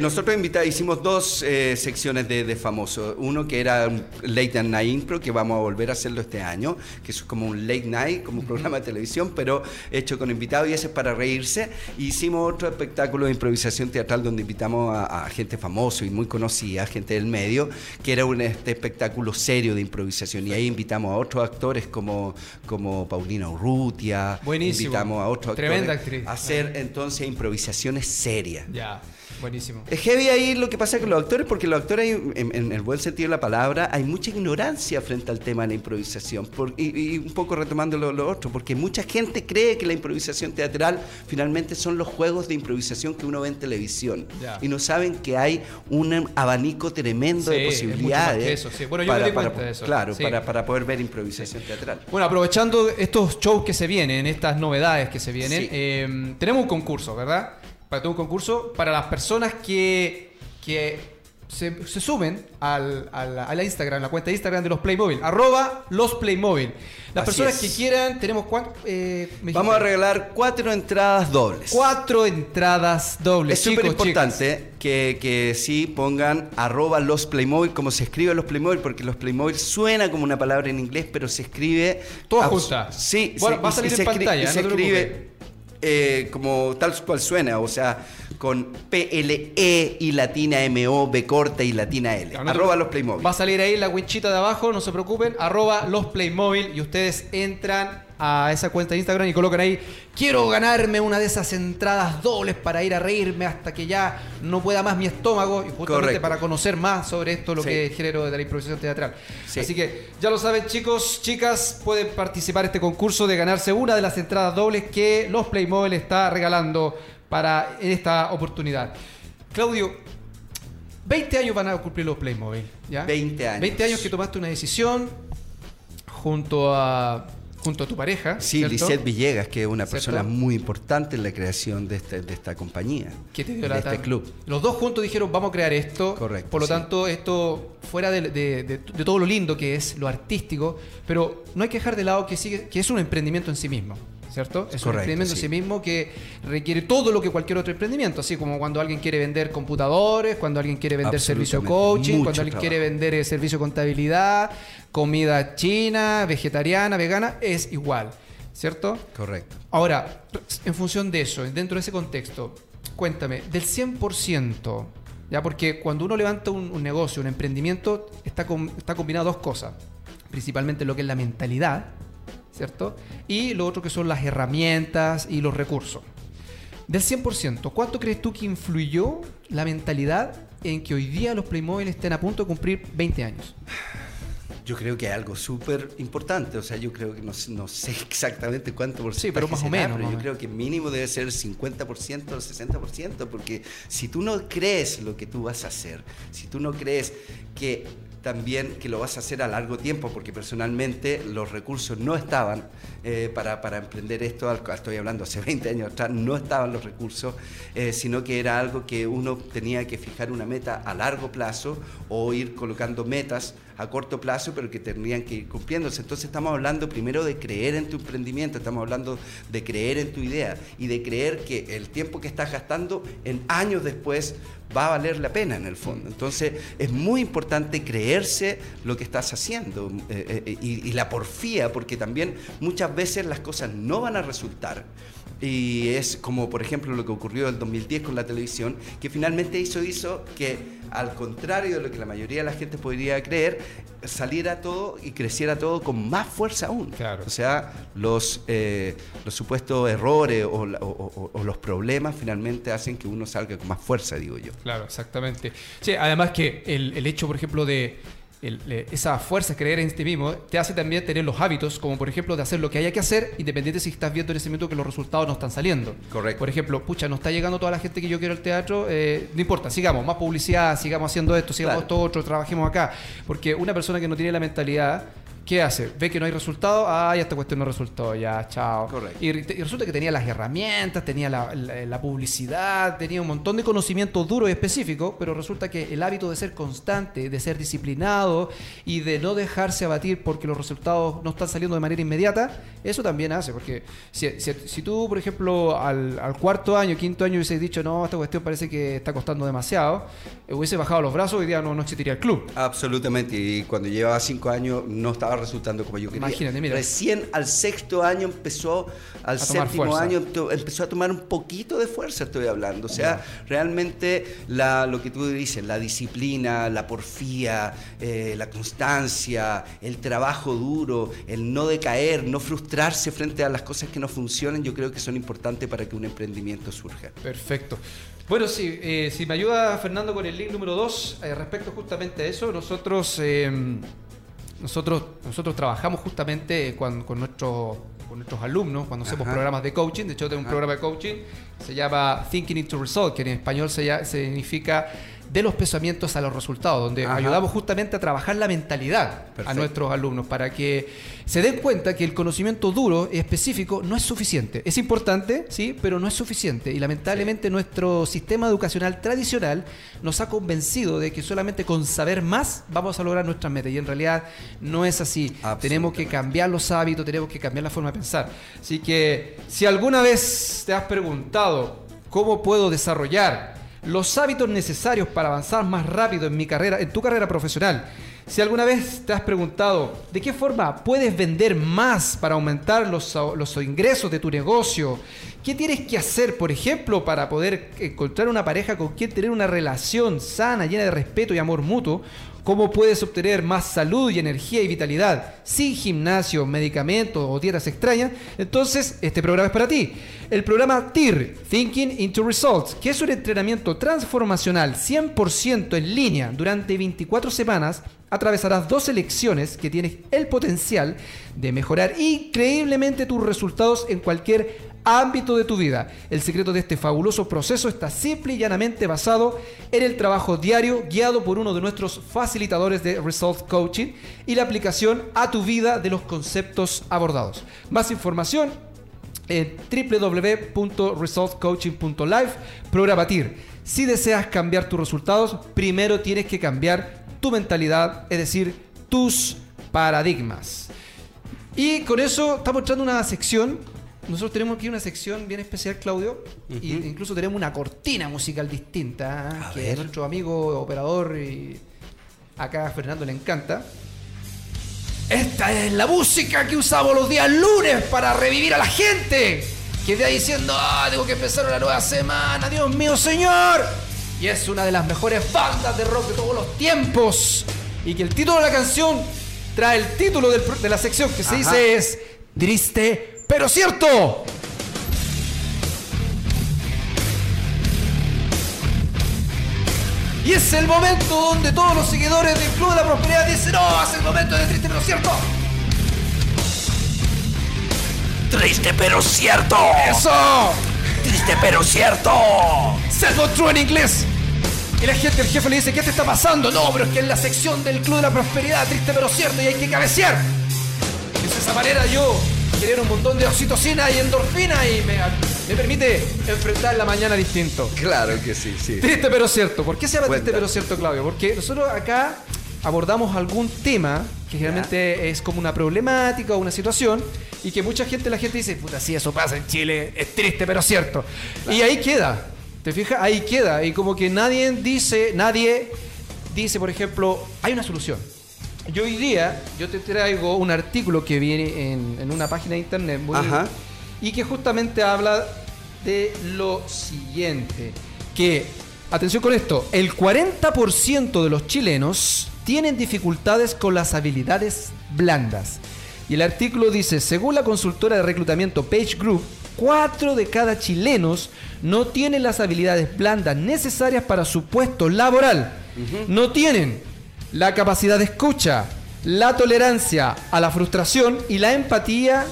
nosotros hicimos dos eh, secciones de, de famosos, uno que era un Late Night Impro, que vamos a volver a hacerlo este año, que es como un late night, como un programa de televisión, pero hecho con invitados y ese es para reírse. Hicimos otro espectáculo de improvisación teatral donde invitamos a, gente famosa y muy conocida, gente del medio, que era un este espectáculo serio de improvisación. Y ahí invitamos a otros actores como, como Paulina Urrutia. Buenísimo. Invitamos a otros Tremenda actores a hacer entonces improvisaciones serias. Ya. Buenísimo. Es heavy ahí lo que pasa con los actores, porque los actores, en, el buen sentido de la palabra, hay mucha ignorancia frente al tema de la improvisación. y, un poco retomando lo, otro, porque mucha gente cree que la improvisación teatral finalmente son los juegos de improvisación que uno ve en televisión. Y no saben que hay un abanico tremendo de posibilidades. Eso, sí. Bueno, yo para, me de eso. Claro, para, poder ver improvisación teatral. Bueno, aprovechando estos shows que se vienen, estas novedades que se vienen, eh, tenemos un concurso, ¿verdad? Para todo un concurso para las personas que, que se, se sumen al, a, la, Instagram, la cuenta de Instagram de los Playmobil, arroba los Playmobil. Las personas que quieran, tenemos cuatro. Eh, Vamos a regalar cuatro entradas dobles. Cuatro entradas dobles. Es súper importante que, que sí pongan arroba los Playmobil, como se escribe los Playmobil, porque los Playmobil suena como una palabra en inglés, pero se escribe. Toda junta. Sí, bueno, va a salir en pantalla. se escribe eh, como tal cual suena, o sea, con P-L-E y latina M-O, B corta y latina L. arroba los Playmobil. Va a salir ahí la winchita de abajo, no se preocupen, arroba los Playmobil y ustedes entran a esa cuenta de Instagram y colocan ahí, quiero ganarme una de esas entradas dobles para ir a reírme hasta que ya no pueda más mi estómago y justamente para conocer más sobre esto, lo que es género de la improvisación teatral. Así que ya lo saben chicos, chicas, pueden participar en este concurso de ganarse una de las entradas dobles que los Playmobil está regalando para esta oportunidad. Claudio, 20 años van a cumplir los Playmobil, ¿ya? 20 años. 20 años que tomaste una decisión junto a junto a tu pareja. Sí, Lisette Villegas, que es una persona muy importante en la creación de, este, de esta compañía. ¿Qué te dio de este club. Los dos juntos dijeron, vamos a crear esto. Correcto. Por lo tanto, esto, fuera de, todo lo lindo que es, lo artístico, pero no hay que dejar de lado que, sigue, que es un emprendimiento en sí mismo. ¿Cierto? Es un emprendimiento en sí mismo que requiere todo lo que cualquier otro emprendimiento, así como cuando alguien quiere vender computadores, cuando alguien quiere vender servicio coaching, cuando alguien quiere vender eh, servicio contabilidad, comida china, vegetariana, vegana, es igual, ¿cierto? Correcto. Ahora, en función de eso, dentro de ese contexto, cuéntame, del 100%, ¿ya? Porque cuando uno levanta un, negocio, un emprendimiento, está, está combinado dos cosas, principalmente lo que es la mentalidad, ¿cierto? Y lo otro que son las herramientas y los recursos. Del 100%, ¿cuánto crees tú que influyó la mentalidad en que hoy día los Playmobil estén a punto de cumplir 20 años? Yo creo que es algo súper importante, o sea, yo creo que no, no sé exactamente cuánto por Sí, pero más o menos. Pero yo creo que mínimo debe ser 50% o 60%, porque si tú no crees lo que tú vas a hacer, si tú no crees que también que lo vas a hacer a largo tiempo, porque personalmente los recursos no estaban eh, para, emprender esto, estoy hablando hace 20 años atrás, no estaban los recursos, eh, sino que era algo que uno tenía que fijar una meta a largo plazo o ir colocando metas a corto plazo, pero que tenían que ir cumpliéndose. Entonces estamos hablando primero de creer en tu emprendimiento, estamos hablando de creer en tu idea y de creer que el tiempo que estás gastando en años después va a valer la pena en el fondo. Entonces es muy importante creerse lo que estás haciendo eh, y, y la porfía, porque también muchas veces las cosas no van a resultar. Y es como, por ejemplo, lo que ocurrió en el 2010 con la televisión, que finalmente hizo, hizo que, al contrario de lo que la mayoría de la gente podría creer, saliera todo y creciera todo con más fuerza aún. Claro. O sea, los, eh, los supuestos errores o, los problemas finalmente hacen que uno salga con más fuerza, digo yo. Claro, exactamente. Sí, además que el, el hecho, por ejemplo, de esa fuerza, creer en ti mismo, te hace también tener los hábitos, como por ejemplo de hacer lo que haya que hacer, independiente si estás viendo en ese momento que los resultados no están saliendo. Correcto. Por ejemplo, pucha, no está llegando toda la gente que yo quiero al teatro, eh, no importa, sigamos, más publicidad, sigamos haciendo esto, sigamos esto otro, trabajemos acá. Porque una persona que no tiene la mentalidad ¿Qué hace? Ve que no hay resultado, ah, ya esta cuestión no resultó, ya, chao. Correcto. Y, resulta que tenía las herramientas, tenía la, publicidad, tenía un montón de conocimientos duros y específicos, pero resulta que el hábito de ser constante, de ser disciplinado y de no dejarse abatir porque los resultados no están saliendo de manera inmediata, eso también hace, porque si, tú, por ejemplo, al, cuarto año, quinto año hubieses dicho, no, esta cuestión parece que está costando demasiado, hubiese bajado los brazos, hoy día no, no existiría el club. Absolutamente, y cuando llevaba cinco años no estaba resultando como yo quería. Imagínate, mira. Recién al sexto año empezó, al séptimo año empezó a tomar un poquito de fuerza, estoy hablando. O sea, realmente la, lo que tú dices, la disciplina, la porfía, eh, la constancia, el trabajo duro, el no decaer, no frustrarse frente a las cosas que no funcionan, yo creo que son importantes para que un emprendimiento surja. Perfecto. Bueno, sí, eh, si me ayuda Fernando con el link número 2, eh, respecto justamente a eso, nosotros nosotros, nosotros trabajamos justamente con, con, nuestros, con nuestros alumnos cuando hacemos programas de coaching. De hecho, tengo un programa de coaching que se llama Thinking into Result, que en español se, significa de los pensamientos a los resultados, donde ayudamos justamente a trabajar la mentalidad a nuestros alumnos para que se den cuenta que el conocimiento duro y específico no es suficiente. Es importante, sí, pero no es suficiente. Y lamentablemente nuestro sistema educacional tradicional nos ha convencido de que solamente con saber más vamos a lograr nuestras metas. Y en realidad no es así. Tenemos que cambiar los hábitos, tenemos que cambiar la forma de pensar. Así que si alguna vez te has preguntado cómo puedo desarrollar los hábitos necesarios para avanzar más rápido en mi carrera, en tu carrera profesional. Si alguna vez te has preguntado de qué forma puedes vender más para aumentar los, ingresos de tu negocio, qué tienes que hacer, por ejemplo, para poder encontrar una pareja con quien tener una relación sana, llena de respeto y amor mutuo, cómo puedes obtener más salud y energía y vitalidad sin gimnasio, medicamentos o dietas extrañas, entonces este programa es para ti. El programa TIR, Thinking into Results, que es un entrenamiento transformacional 100% en línea durante 24 semanas, atravesarás dos lecciones que tienes el potencial de mejorar increíblemente tus resultados en cualquier ámbito de tu vida. El secreto de este fabuloso proceso está simple y llanamente basado en el trabajo diario guiado por uno de nuestros facilitadores de Result Coaching y la aplicación a tu vida de los conceptos abordados. Más información en www.resultcoaching.live. Programa TIR. Si deseas cambiar tus resultados, primero tienes que cambiar tu mentalidad, es decir, tus paradigmas. Y con eso estamos echando una sección nosotros tenemos aquí una sección bien especial, Claudio, y incluso tenemos una cortina musical distinta, que a nuestro amigo operador y acá a Fernando le encanta. Esta es la música que usamos los días lunes para revivir a la gente. Que está diciendo, ah, tengo que empezar una nueva semana, Dios mío, señor. Y es una de las mejores bandas de rock de todos los tiempos. Y que el título de la canción trae el título de la sección que se dice es Triste pero cierto. Y es el momento donde todos los seguidores del Club de la Prosperidad dicen, no, es el momento de triste pero cierto. Triste pero cierto. ¡Eso! Triste pero cierto. Self true en inglés. Y la gente, el jefe le dice, ¿qué te está pasando? No, pero es que en la sección del Club de la Prosperidad, triste pero cierto, y hay que cabecear. Y de esa manera yo genero un montón de oxitocina y endorfina y me, me permite enfrentar la mañana distinto. Claro que sí, sí. Triste pero cierto. ¿Por qué se llama triste pero cierto, Claudio? Porque nosotros acá abordamos algún tema que generalmente es como una problemática o una situación y que mucha gente, la gente dice, puta, sí, eso pasa en Chile, es triste pero cierto. Y ahí queda. ¿Te fijas? Ahí queda. Y como que nadie dice, nadie dice, por ejemplo, hay una solución. Yo hoy día, yo te traigo un artículo que viene en, una página de internet y que justamente habla de lo siguiente. Que, atención con esto, el 40% de los chilenos tienen dificultades con las habilidades blandas. Y el artículo dice, según la consultora de reclutamiento Page Group, 4 de cada chilenos no tienen las habilidades blandas necesarias para su puesto laboral. No tienen la capacidad de escucha, la tolerancia a la frustración y la empatía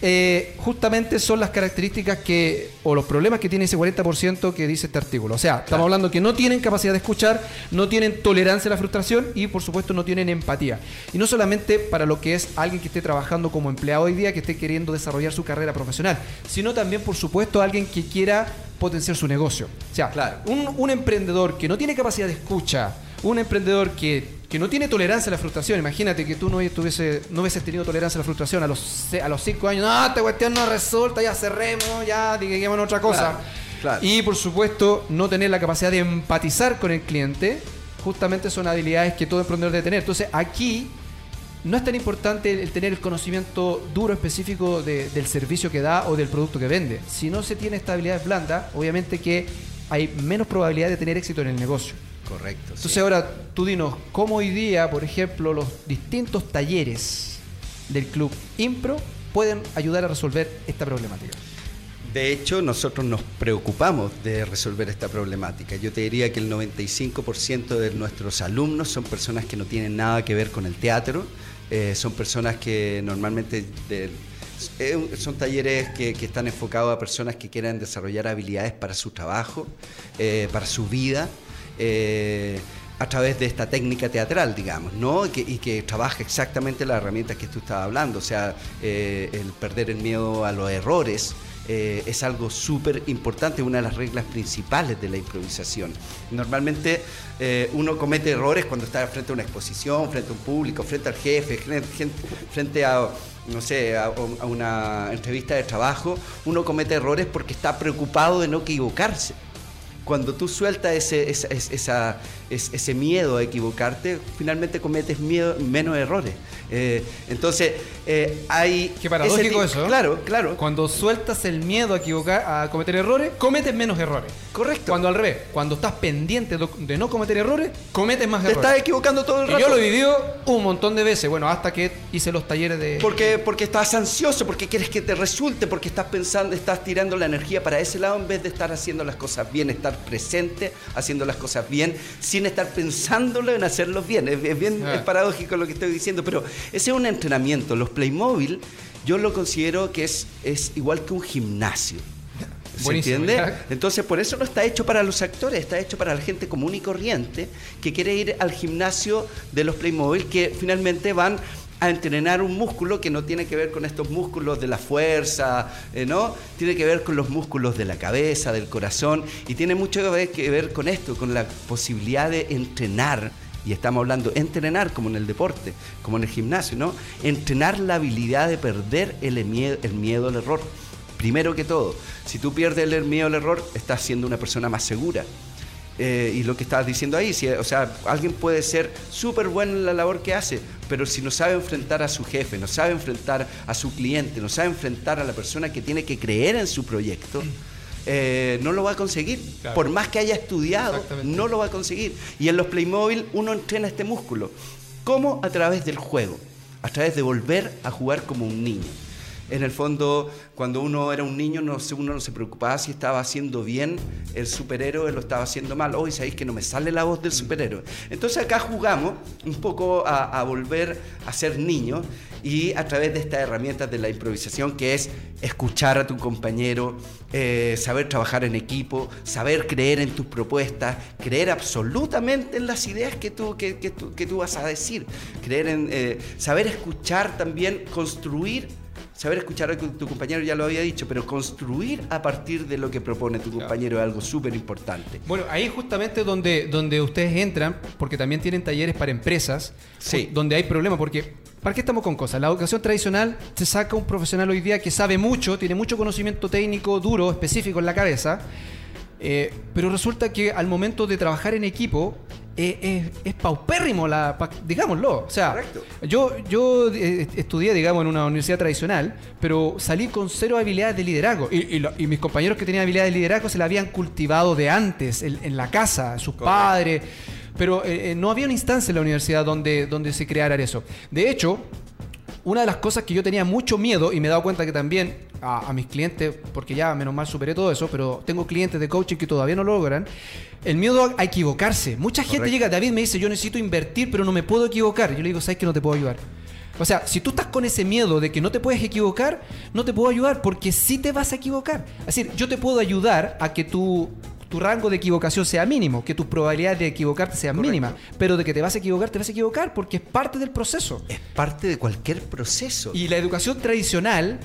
eh, justamente son las características que, o los problemas que tiene ese 40% que dice este artículo. O sea, estamos hablando que no tienen capacidad de escuchar, no tienen tolerancia a la frustración y por supuesto no tienen empatía. Y no solamente para lo que es alguien que esté trabajando como empleado hoy día, que esté queriendo desarrollar su carrera profesional, sino también por supuesto alguien que quiera potenciar su negocio. O sea, claro. un, un emprendedor que no tiene capacidad de escucha, un emprendedor que que no tiene tolerancia a la frustración. Imagínate que tú no, tuviese, no hubieses tenido tolerancia a la frustración a los, a los cinco años. No, esta cuestión no resulta, ya cerremos, ya digamos otra cosa. Y por supuesto, no tener la capacidad de empatizar con el cliente, justamente son habilidades que todo emprendedor debe tener. Entonces, aquí no es tan importante el tener el conocimiento duro específico del servicio que da o del producto que vende. Si no se tiene esta habilidad blanda, obviamente que hay menos probabilidad de tener éxito en el negocio. Correcto. Entonces ahora tú dinos, ¿cómo hoy día, por ejemplo, los distintos talleres del club Impro pueden ayudar a resolver esta problemática? De hecho, nosotros nos preocupamos de resolver esta problemática. Yo te diría que el 95% de nuestros alumnos son personas que no tienen nada que ver con el teatro, eh, son personas que normalmente eh, son talleres que, están enfocados a personas que quieran desarrollar habilidades para su trabajo, eh, para su vida. Eh, a través de esta técnica teatral, digamos, ¿no? Y que, y trabaja exactamente las herramientas que tú estabas hablando, o sea, eh, el perder el miedo a los errores. Eh, es algo súper importante, una de las reglas principales de la improvisación. Normalmente uno comete errores cuando está frente a una exposición, frente a un público, frente al jefe, frente a no sé, a, una entrevista de trabajo, uno comete errores porque está preocupado de no equivocarse cuando tú sueltas ese, esa, ese miedo a equivocarte, finalmente cometes menos errores. Eh, entonces, eh, hay... Qué paradójico eso. Claro, claro. Cuando sueltas el miedo a equivocar, a cometer errores, cometes menos errores. Correcto. Cuando al revés, cuando estás pendiente de no cometer errores, cometes más errores. Te estás equivocando todo el rato. Y yo lo he vivido un montón de veces, bueno, hasta que hice los talleres de... Porque, porque estás ansioso, porque quieres que te resulte, porque estás pensando, estás tirando la energía para ese lado en vez de estar haciendo las cosas bien, estar presente, haciendo las cosas bien, sin estar pensándolo en hacerlos bien. Es, bien ah. paradójico lo que estoy diciendo, pero ese es un entrenamiento. Los Playmobil yo lo considero que es, es igual que un gimnasio. ¿Se entiende? Entonces, por eso no está hecho para los actores, está hecho para la gente común y corriente que quiere ir al gimnasio de los Playmobil, que finalmente van a entrenar un músculo que no tiene que ver con estos músculos de la fuerza, eh, ¿no? Tiene que ver con los músculos de la cabeza, del corazón, y tiene mucho que ver con esto, con la posibilidad de entrenar, y estamos hablando entrenar como en el deporte, como en el gimnasio, ¿no? Entrenar la habilidad de perder el miedo, el miedo al error. Primero que todo, si tú pierdes el miedo al error, estás siendo una persona más segura. Eh, y lo que estabas diciendo ahí, si, o sea, alguien puede ser súper bueno en la labor que hace, pero si no sabe enfrentar a su jefe, no sabe enfrentar a su cliente, no sabe enfrentar a la persona que tiene que creer en su proyecto, eh, no lo va a conseguir. Por más que haya estudiado, no lo va a conseguir. Y en los Playmobil uno entrena este músculo. ¿Cómo? A través del juego, a través de volver a jugar como un niño. En el fondo, cuando uno era un niño, no, uno no se preocupaba si estaba haciendo bien el superhéroe, lo estaba haciendo mal. Hoy sabéis que no me sale la voz del superhéroe. Entonces acá jugamos un poco a, volver a ser niños y a través de estas herramientas de la improvisación, que es escuchar a tu compañero, eh, saber trabajar en equipo, saber creer en tus propuestas, creer absolutamente en las ideas que tú, que, tú, que tú vas a decir, creer en, eh, saber escuchar también, construir saber escuchar a tu compañero, ya lo había dicho, pero construir a partir de lo que propone tu compañero es algo súper importante. Bueno, ahí justamente donde, donde ustedes entran, porque también tienen talleres para empresas, sí. donde hay problemas, porque ¿para qué estamos con cosas? La educación tradicional se saca un profesional hoy día que sabe mucho, tiene mucho conocimiento técnico, duro, específico en la cabeza, eh, pero resulta que al momento de trabajar en equipo, es, paupérrimo, la, digámoslo. O sea, yo, yo eh, estudié, digamos, en una universidad tradicional, pero salí con cero habilidades de liderazgo. Y, mis compañeros que tenían habilidades de liderazgo se la habían cultivado de antes, en, la casa, sus padres. Pero eh, eh, no había una instancia en la universidad donde, donde se creara eso. De hecho, una de las cosas que yo tenía mucho miedo, y me he dado cuenta que también a, a, mis clientes, porque ya menos mal superé todo eso, pero tengo clientes de coaching que todavía no lo logran, el miedo a equivocarse. Mucha gente llega, David me dice, yo necesito invertir, pero no me puedo equivocar. Yo le digo, ¿sabes que no te puedo ayudar? O sea, si tú estás con ese miedo de que no te puedes equivocar, no te puedo ayudar porque sí te vas a equivocar. Es decir, yo te puedo ayudar a que tu, tu rango de equivocación sea mínimo, que tus probabilidades de equivocarte sean mínimas, pero de que te vas a equivocar, te vas a equivocar porque es parte del proceso. Es parte de cualquier proceso. Y la educación tradicional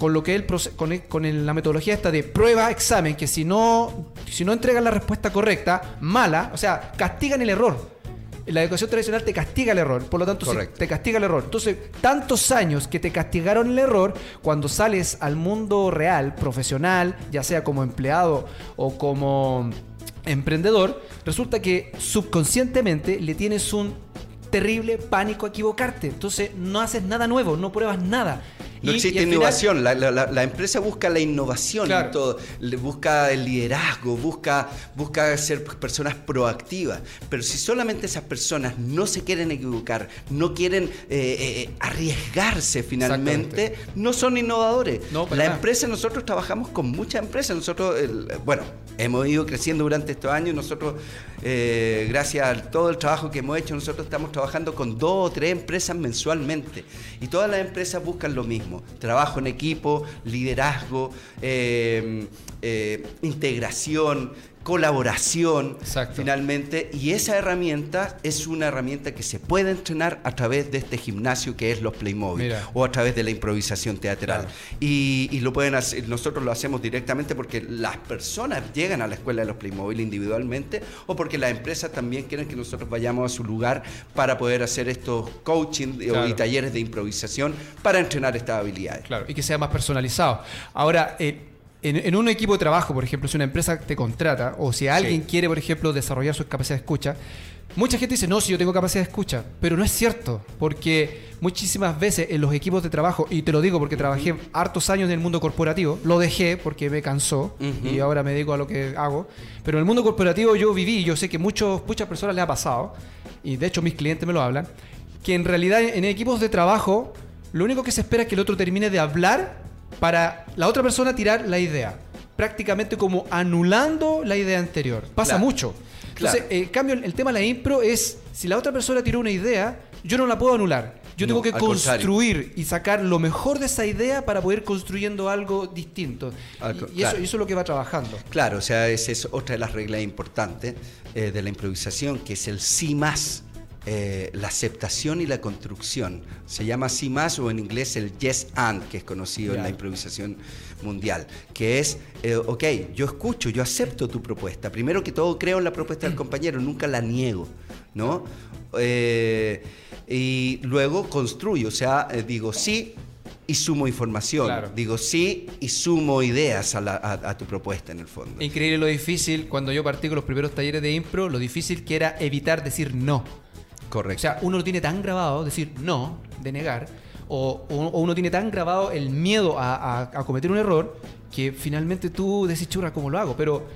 con lo que él con, con la metodología esta de prueba examen que si no si no entregan la respuesta correcta mala o sea castigan el error. La educación tradicional te castiga el error por lo tanto te castiga el error. Entonces tantos años que te castigaron el error cuando sales al mundo real profesional ya sea como empleado o como emprendedor resulta que subconscientemente le tienes un terrible pánico a equivocarte. Entonces no haces nada nuevo no pruebas nada no existe innovación, la, empresa busca la innovación en todo, busca el liderazgo, busca, busca ser personas proactivas, pero si solamente esas personas no se quieren equivocar, no quieren eh, eh, arriesgarse finalmente, no son innovadores. la empresa, nosotros trabajamos con muchas empresas, nosotros, bueno, hemos ido creciendo durante estos años, nosotros, eh, gracias a todo el trabajo que hemos hecho, nosotros estamos trabajando con dos o tres empresas mensualmente. Y todas las empresas buscan lo mismo trabajo en equipo, liderazgo, eh, eh, integración, colaboración finalmente. Y esa herramienta es una herramienta que se puede entrenar a través de este gimnasio que es los Playmobil o a través de la improvisación teatral. Y, lo pueden hacer nosotros lo hacemos directamente porque las personas llegan a la escuela de los Playmobil individualmente o porque las empresas también quieren que nosotros vayamos a su lugar para poder hacer estos coaching y talleres de improvisación para entrenar estas habilidades. Claro y que sea más personalizado. Ahora eh, en, un equipo de trabajo, por ejemplo, si una empresa te contrata o si alguien quiere, por ejemplo, desarrollar su capacidad de escucha, mucha gente dice, no, si yo tengo capacidad de escucha, pero no es cierto, porque muchísimas veces en los equipos de trabajo, y te lo digo porque trabajé hartos años en el mundo corporativo, lo dejé porque me cansó y ahora me dedico a lo que hago, pero en el mundo corporativo yo viví, y yo sé que muchos, muchas personas le ha pasado, y de hecho mis clientes me lo hablan, que en realidad en equipos de trabajo lo único que se espera es que el otro termine de hablar para la otra persona tirar la idea. Prácticamente como anulando la idea anterior. Pasa mucho. Entonces, en eh, cambio, el tema de la impro es, si la otra persona tiró una idea, yo no la puedo anular. Yo tengo que construir y sacar lo mejor de esa idea para poder ir construyendo algo distinto. y, eso, es lo que va trabajando. Claro, o sea, esa es otra de las reglas importantes eh, de la improvisación, que es el sí más. Eh, la aceptación y la construcción. Se llama así más o en inglés el yes and, que es conocido en la improvisación mundial, que es, eh, ok, yo escucho, yo acepto tu propuesta. Primero que todo creo en la propuesta del compañero, nunca la niego, ¿no? Eh, y luego construyo, o sea, digo sí, y sumo información. Digo sí y sumo ideas a, tu propuesta en el fondo. Increíble lo difícil, cuando yo partí con los primeros talleres de impro, lo difícil que era evitar decir no. Correcto. O sea, uno lo tiene tan grabado, decir no, de negar, o, uno tiene tan grabado el miedo a, cometer un error, que finalmente tú decís, churra, ¿cómo lo hago? Pero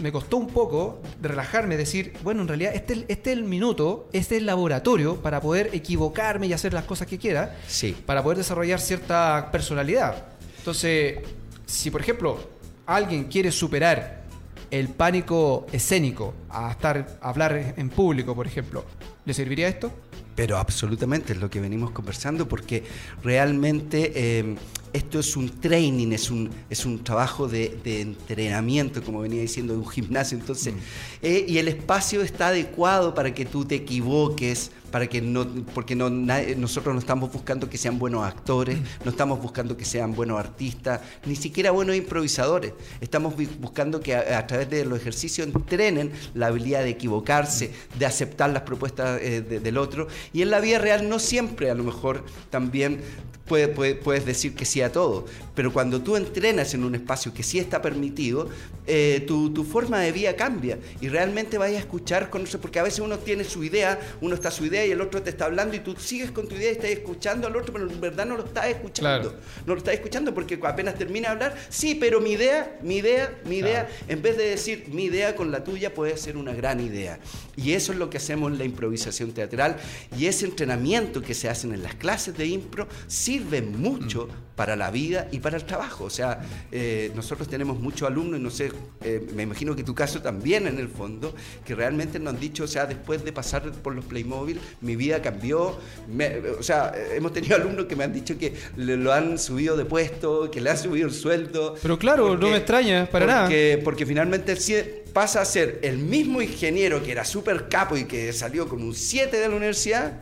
me costó un poco de relajarme, decir, bueno, en realidad este, este es el minuto, este es el laboratorio para poder equivocarme y hacer las cosas que quiera, sí. para poder desarrollar cierta personalidad. Entonces, si por ejemplo alguien quiere superar el pánico escénico a estar a hablar en público, por ejemplo, ¿le serviría esto? Pero absolutamente es lo que venimos conversando porque realmente eh, esto es un training, es un, es un trabajo de, entrenamiento, como venía diciendo, de un gimnasio. Entonces, mm. eh, y el espacio está adecuado para que tú te equivoques, para que no, porque no, nosotros no estamos buscando que sean buenos actores, no estamos buscando que sean buenos artistas, ni siquiera buenos improvisadores. Estamos buscando que a, través de los ejercicios entrenen la habilidad de equivocarse, de aceptar las propuestas eh, del otro. Y en la vida real no siempre a lo mejor también puedes decir que sí a todo, pero cuando tú entrenas en un espacio que sí está permitido, eh, tu, tu, forma de vida cambia y realmente vas a escuchar con eso, porque a veces uno tiene su idea, uno está su idea y el otro te está hablando y tú sigues con tu idea y estás escuchando al otro, pero en verdad no lo estás escuchando. No lo estás escuchando porque apenas termina de hablar, sí, pero mi idea, mi idea, mi idea, en vez de decir mi idea con la tuya puede ser una gran idea. Y eso es lo que hacemos en la improvisación teatral y ese entrenamiento que se hacen en las clases de impro sirve mucho mm. para la vida y para el trabajo. O sea, eh, nosotros tenemos muchos alumnos y no sé, eh, me imagino que tu caso también en el fondo, que realmente nos han dicho, o sea, después de pasar por los Playmobil, mi vida cambió. o sea, hemos tenido alumnos que me han dicho que le, lo han subido de puesto, que le han subido el sueldo. Pero claro, no me extraña, para nada. Porque finalmente pasa a ser el mismo ingeniero que era súper capo y que salió con un 7 de la universidad.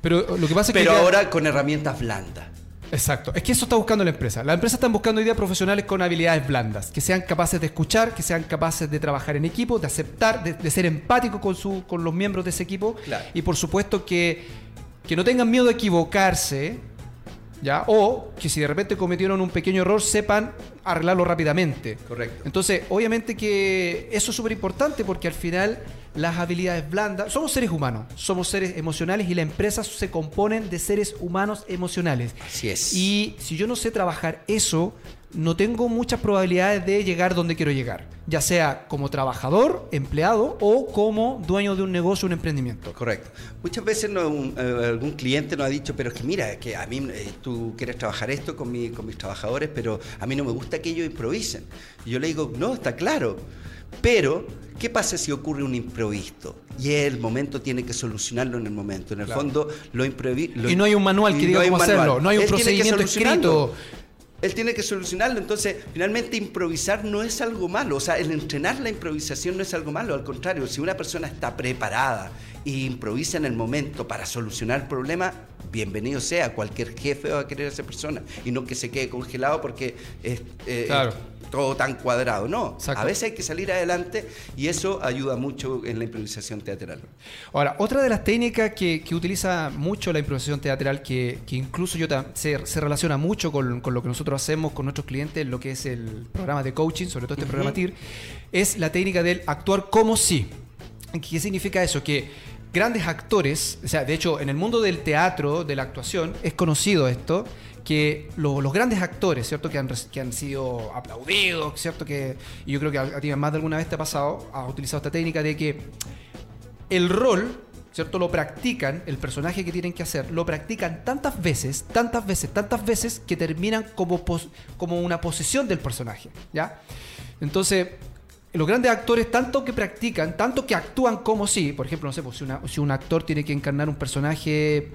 Pero lo que pasa es que. Pero ahora con herramientas blandas. Exacto. Es que eso está buscando la empresa. La empresa están buscando ideas profesionales con habilidades blandas, que sean capaces de escuchar, que sean capaces de trabajar en equipo, de aceptar, de, ser empáticos con, su, con los miembros de ese equipo. Y por supuesto que, que no tengan miedo de equivocarse, ¿ya? O que si de repente cometieron un pequeño error, sepan arreglarlo rápidamente. Correcto. Entonces, obviamente que eso es súper importante porque al final las habilidades blandas. Somos seres humanos, somos seres emocionales y las empresas se componen de seres humanos emocionales. Así es. Y si yo no sé trabajar eso, no tengo muchas probabilidades de llegar donde quiero llegar, ya sea como trabajador, empleado o como dueño de un negocio, un emprendimiento. Correcto. Muchas veces eh, algún cliente nos ha dicho, pero es que mira, que a mí eh, tú quieres trabajar esto con, mi, con mis trabajadores, pero a mí no me gusta que ellos improvisen. Y yo le digo, no, está claro. Pero, ¿qué pasa si ocurre un improviso? Y el momento tiene que solucionarlo en el momento. En el fondo, lo improviso. Y no hay un manual que diga cómo hacerlo, no hay un procedimiento escrito. Él tiene que solucionarlo. Entonces, finalmente, improvisar no es algo malo. O sea, el entrenar la improvisación no es algo malo. Al contrario, si una persona está preparada e improvisa en el momento para solucionar el problema, bienvenido sea. Cualquier jefe va a querer a esa persona. Y no que se quede congelado porque es. Eh, claro todo tan cuadrado. No, a veces hay que salir adelante y eso ayuda mucho en la improvisación teatral. Ahora, otra de las técnicas que, utiliza mucho la improvisación teatral, que, incluso yo se, se, relaciona mucho con, lo que nosotros hacemos con nuestros clientes, lo que es el programa de coaching, sobre todo este programa TIR, es la técnica del actuar como si. ¿Qué significa eso? Que grandes actores, o sea, de hecho, en el mundo del teatro, de la actuación, es conocido esto, que los grandes actores, ¿cierto? Que han, que han sido aplaudidos, ¿cierto? Que, y yo creo que a, ti más de alguna vez te ha pasado, has utilizado esta técnica de que el rol, ¿cierto? Lo practican, el personaje que tienen que hacer, lo practican tantas veces, tantas veces, tantas veces, que terminan como, una posesión del personaje, ¿ya? Entonces, los grandes actores, tanto que practican, tanto que actúan como si, por ejemplo, no sé, pues si un actor tiene que encarnar un personaje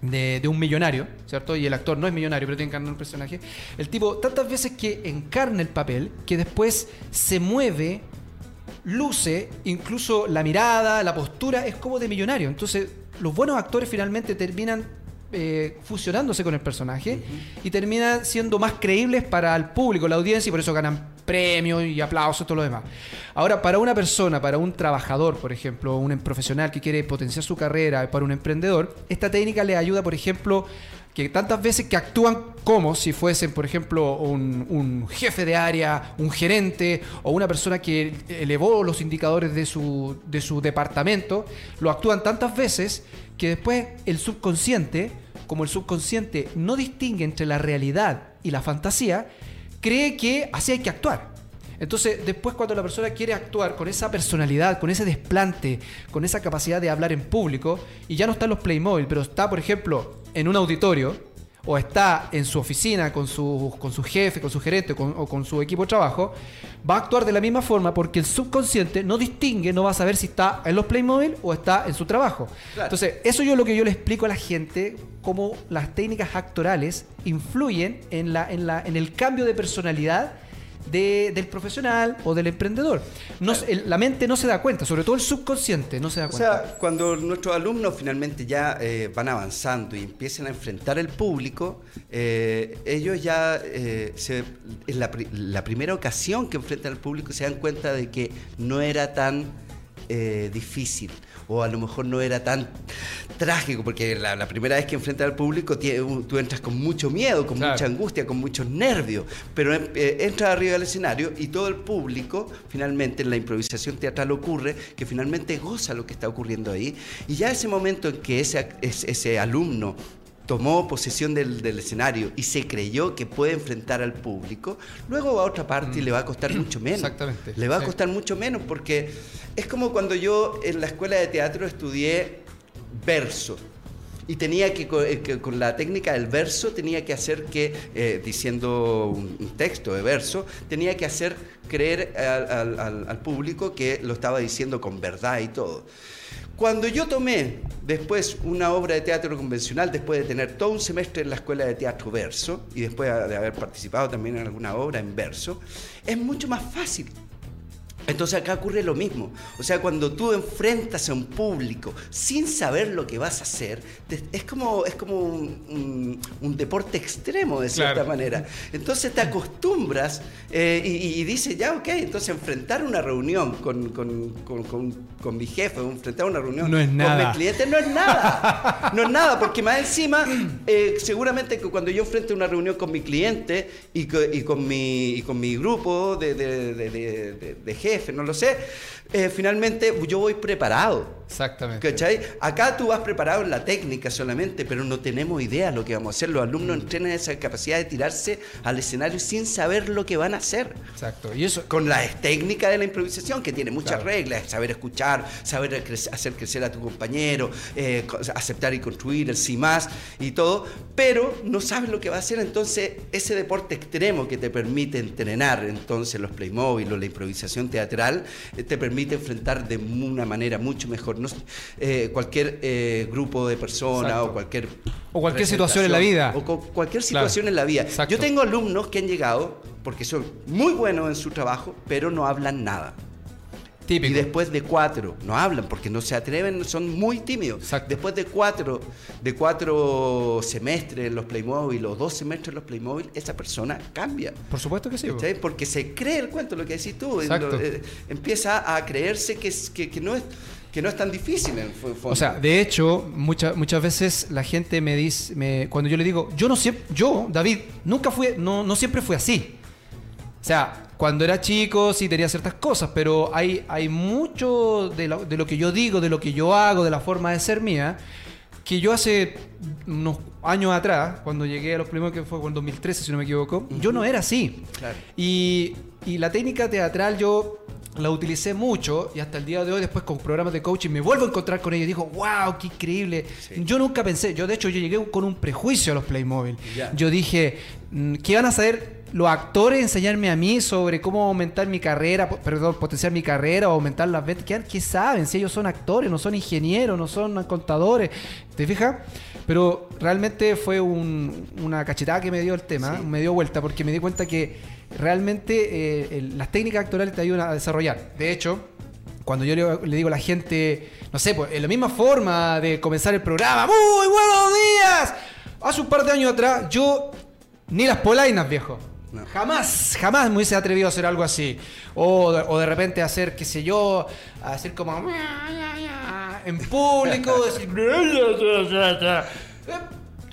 de, un millonario, ¿cierto? Y el actor no es millonario, pero tiene que encarnar un personaje. El tipo, tantas veces que encarna el papel, que después se mueve, luce, incluso la mirada, la postura, es como de millonario. Entonces, los buenos actores finalmente terminan eh, fusionándose con el personaje y terminan siendo más creíbles para el público, la audiencia, y por eso ganan premios y aplausos, todo lo demás. Ahora, para una persona, para un trabajador, por ejemplo, un profesional que quiere potenciar su carrera, para un emprendedor, esta técnica le ayuda, por ejemplo, que tantas veces que actúan como si fuesen, por ejemplo, un, jefe de área, un gerente o una persona que elevó los indicadores de su, de su departamento, lo actúan tantas veces que después el subconsciente, como el subconsciente no distingue entre la realidad y la fantasía, cree que así hay que actuar. Entonces, después cuando la persona quiere actuar con esa personalidad, con ese desplante, con esa capacidad de hablar en público, y ya no está en los Playmobil, pero está, por ejemplo, en un auditorio, o está en su oficina con su, con su jefe, con su gerente o con su equipo de trabajo, va a actuar de la misma forma porque el subconsciente no distingue, no va a saber si está en los Playmobil o está en su trabajo. Entonces, eso yo lo que yo le explico a la gente, cómo las técnicas actorales influyen en, la, en, la, en el cambio de personalidad del profesional o del emprendedor. No, la mente no se da cuenta, sobre todo el subconsciente no se da cuenta. O sea, cuando nuestros alumnos finalmente ya eh, van avanzando y empiezan a enfrentar el público, eh, ellos ya, eh, es la, la, primera ocasión que enfrentan al público, se dan cuenta de que no era tan difícil o a lo mejor no era tan trágico, porque la, primera vez que enfrentas al público tú entras con mucho miedo, con mucha angustia, con muchos nervios, pero eh, entras arriba del escenario y todo el público, finalmente en la improvisación teatral ocurre que finalmente goza lo que está ocurriendo ahí, y ya ese momento en que ese, ese alumno tomó posesión del, escenario y se creyó que puede enfrentar al público, luego va a otra parte y le va a costar mucho menos. Exactamente. Le va a costar mucho menos porque es como cuando yo en la escuela de teatro estudié verso. Y tenía que, eh, con la técnica del verso, tenía que hacer que, eh, diciendo un texto de verso, tenía que hacer creer al público que lo estaba diciendo con verdad y todo. Cuando yo tomé después una obra de teatro convencional, después de tener todo un semestre en la escuela de teatro verso y después de haber participado también en alguna obra en verso, es mucho más fácil entonces acá ocurre lo mismo. O sea, cuando tú enfrentas a un público sin saber lo que vas a hacer, es como, es como un, deporte extremo de cierta manera. Entonces te acostumbras eh, y, dices, ya, ok, entonces enfrentar una reunión con, con, mi jefe, enfrentar una reunión con mi cliente no es nada. No es nada, porque más encima, eh, seguramente que cuando yo enfrente una reunión con mi cliente y, con, mi, y con mi grupo de, de, de, de jefes, no lo sé. Eh, finalmente yo voy preparado. Exactamente. ¿Cachai? Acá tú vas preparado en la técnica solamente, pero no tenemos idea de lo que vamos a hacer. Los alumnos mm. entrenan esa capacidad de tirarse al escenario sin saber lo que van a hacer. Exacto. Y eso con la técnica de la improvisación, que tiene muchas reglas, saber escuchar, saber hacer crecer a tu compañero, eh, aceptar y construir, el sí más y todo, pero no sabes lo que va a hacer. Entonces, ese deporte extremo que te permite entrenar, entonces los Playmobil o la improvisación teatral, eh, te permite enfrentar de una manera mucho mejor eh, cualquier eh, grupo de personas o cualquier... O cualquier situación en la vida. O cualquier situación en la vida. Yo tengo alumnos que han llegado porque son muy buenos en su trabajo, pero no hablan nada. Y después de cuatro, no hablan porque no se atreven, son muy tímidos. Después de cuatro, de cuatro semestres en los Playmobil o dos semestres en los Playmobil, esa persona cambia. Por supuesto que sí. Porque se cree el cuento, lo que decís tú. Eh, empieza a creerse que, que no es que no es tan difícil en el O sea, de hecho, muchas muchas veces la gente me dice, me, cuando yo le digo, yo no siempre, yo, David, nunca fui, no, no siempre fui así. O sea, cuando era chico sí tenía ciertas cosas, pero hay, hay mucho de lo, de lo que yo digo, de lo que yo hago, de la forma de ser mía, que yo hace unos años atrás, cuando llegué a los primeros, que fue en 2013, si no me equivoco, yo no era así. Y, y la técnica teatral yo la utilicé mucho y hasta el día de hoy, después con programas de coaching, me vuelvo a encontrar con ella y digo, wow, qué increíble. Yo nunca pensé, yo de hecho yo llegué con un prejuicio a los Playmobil. Yo dije, mm, ¿qué van a saber los actores enseñarme a mí sobre cómo aumentar mi carrera, perdón, potenciar mi carrera o aumentar las ventas? ¿Qué, saben? Si ellos son actores, no son ingenieros, no son contadores. ¿Te fijas? Pero realmente fue una cachetada que me dio el tema, me dio vuelta porque me di cuenta que realmente eh, las técnicas actorales te ayudan a desarrollar. De hecho, cuando yo le, digo a la gente, no sé, pues en la misma forma de comenzar el programa, ¡Muy buenos días! Hace un par de años atrás, yo ni las polainas, viejo. Jamás, jamás me hubiese atrevido a hacer algo así. O de, o de repente hacer, qué sé yo, hacer como en público, decir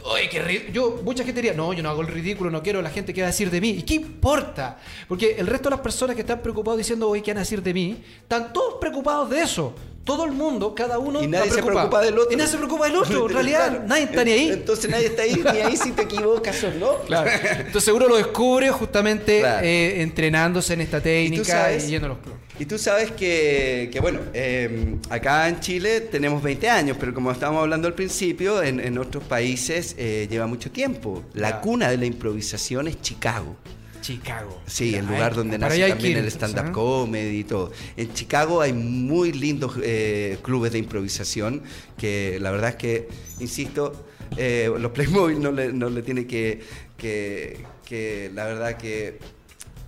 Oye, qué yo, mucha gente diría, no, yo no hago el ridículo, no quiero la gente que va a decir de mí. ¿Y qué importa? Porque el resto de las personas que están preocupados diciendo, oye, ¿qué van a decir de mí? Están todos preocupados de eso. Todo el mundo, cada uno. Y nadie se preocupa del otro. Y nadie se preocupa del otro. En realidad, nadie está ni ahí. Entonces nadie está ahí ni ahí si te equivocas o no. Claro. Entonces seguro lo descubre justamente eh, entrenándose en esta técnica y, yendo a los clubes. Y tú sabes que, que bueno, eh, acá en Chile tenemos 20 años, pero como estábamos hablando al principio, en, en otros países eh, lleva mucho tiempo. La cuna de la improvisación es Chicago. Chicago. Sí, el lugar donde nace también el stand-up comedy y todo. En Chicago hay muy lindos eh, clubes de improvisación que la verdad es que, insisto, eh, los Playmobil no le, no le tiene que, que, la verdad que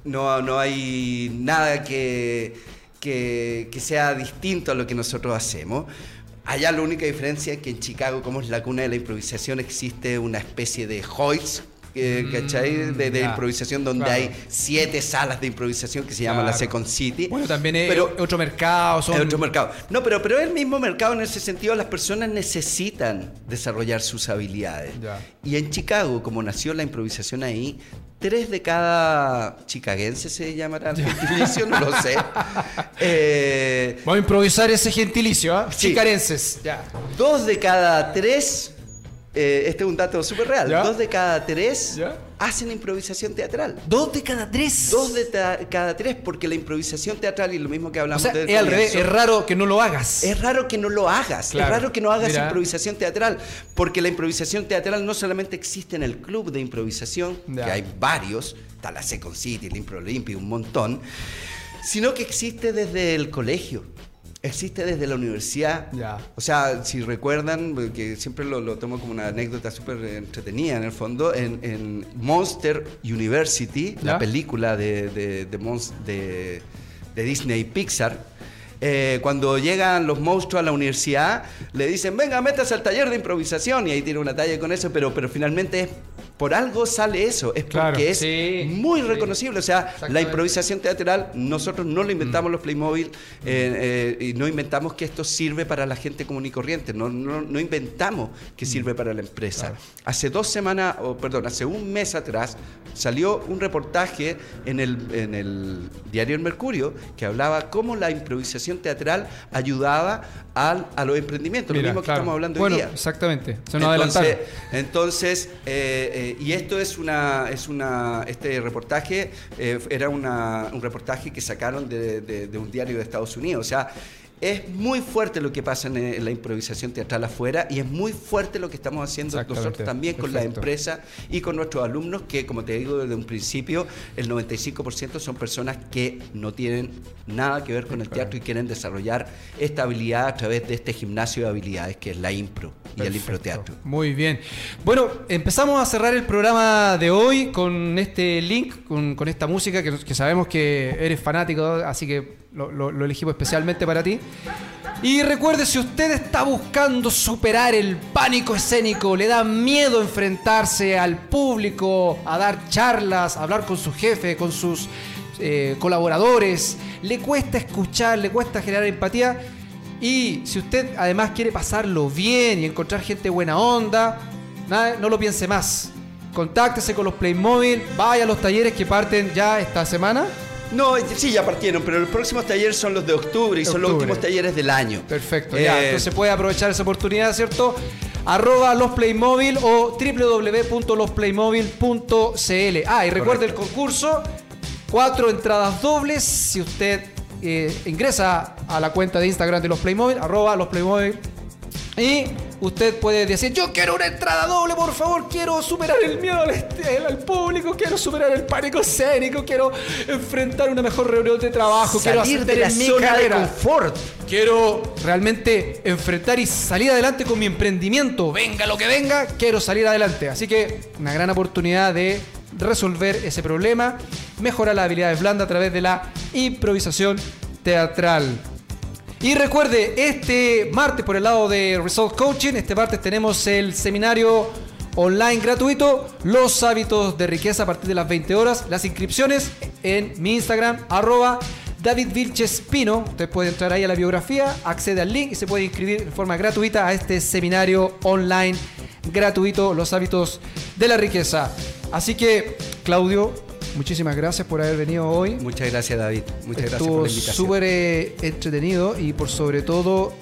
no, no hay nada que, que, que sea distinto a lo que nosotros hacemos. Allá la única diferencia es que en Chicago, como es la cuna de la improvisación, existe una especie de ¿cachai? De, de improvisación donde hay siete salas de improvisación que se llama la Second City. Bueno, también es pero, otro mercado. Es otro mercado. No, pero, pero es el mismo mercado en ese sentido. Las personas necesitan desarrollar sus habilidades. Y en Chicago, como nació la improvisación ahí, tres de cada chicaguense se llamará el gentilicio, no lo sé. Eh, Vamos a improvisar ese gentilicio, ¿ah? Chicarenses, ya. Dos de cada tres eh, este es un dato súper real. Dos de cada tres hacen improvisación teatral. ¿Dos de cada tres? Dos de cada tres, porque la improvisación teatral, y lo mismo que hablamos o sea, es al revés, es raro que no lo hagas. Es raro que no lo hagas. Es raro que no hagas improvisación teatral, porque la improvisación teatral no solamente existe en el club de improvisación, que hay varios, está la Second City, el Impro Olympic, un montón, sino que existe desde el colegio existe desde la universidad. O sea, si recuerdan, que siempre lo, tomo como una anécdota súper entretenida en el fondo, en, Monster University, la película de, de, de, de Disney Pixar, eh, cuando llegan los monstruos a la universidad, le dicen, venga, métase al taller de improvisación, y ahí tiene una talla con eso, pero, pero finalmente es por algo sale eso, es porque es muy reconocible. O sea, la improvisación teatral, nosotros no lo inventamos mm. los Playmobil eh, eh, y no inventamos que esto sirve para la gente común y corriente, no, no, inventamos que sirve para la empresa. Hace dos semanas, o perdón, hace un mes atrás, salió un reportaje en el, en el diario El Mercurio que hablaba cómo la improvisación teatral ayudaba a los emprendimientos, lo mismo que estamos hablando hoy día. Exactamente, se nos entonces, entonces eh, y esto es una, es una, este reportaje eh, era una, un reportaje que sacaron de, de, un diario de Estados Unidos. O sea, es muy fuerte lo que pasa en, la improvisación teatral afuera y es muy fuerte lo que estamos haciendo nosotros también con la empresa y con nuestros alumnos, que como te digo desde un principio, el 95% son personas que no tienen nada que ver con el teatro y quieren desarrollar esta habilidad a través de este gimnasio de habilidades que es la impro y el improteatro. Muy bien. Bueno, empezamos a cerrar el programa de hoy con este link, con, esta música que, que sabemos que eres fanático, así que lo, elegimos especialmente para ti. Y recuerde, si usted está buscando superar el pánico escénico, le da miedo enfrentarse al público, a dar charlas, a hablar con su jefe, con sus eh, colaboradores, le cuesta escuchar, le cuesta generar empatía. Y si usted además quiere pasarlo bien y encontrar gente buena onda, no lo piense más. Contáctese con los Playmobil, vaya a los talleres que parten ya esta semana no, sí, ya partieron, pero los próximos talleres son los de octubre y son los últimos talleres del año. Perfecto, ya. Eh, entonces puede aprovechar esa oportunidad, ¿cierto? Arroba los Playmobil o www.losplaymobil.cl. Ah, y recuerde el concurso: cuatro entradas dobles. Si usted eh, ingresa a la cuenta de Instagram de los Playmobil, arroba los Playmobil. Y usted puede decir, yo quiero una entrada doble, por favor, quiero superar el miedo al, público, quiero superar el pánico escénico, quiero enfrentar una mejor reunión de trabajo, quiero salir de la zona de confort. Quiero realmente enfrentar y salir adelante con mi emprendimiento, venga lo que venga, quiero salir adelante. Así que una gran oportunidad de resolver ese problema, mejorar las habilidades blandas a través de la improvisación teatral. Y recuerde, este martes por el lado de Result Coaching, este martes tenemos el seminario online gratuito, Los hábitos de riqueza a partir de las 20 horas. Las inscripciones en mi Instagram, arroba David Vilches Pino. Usted puede entrar ahí a la biografía, accede al link y se puede inscribir de forma gratuita a este seminario online gratuito, Los hábitos de la riqueza. Así que, Claudio, muchísimas gracias por haber venido hoy. Muchas gracias, David. Muchas gracias por la invitación. súper eh, entretenido y por sobre todo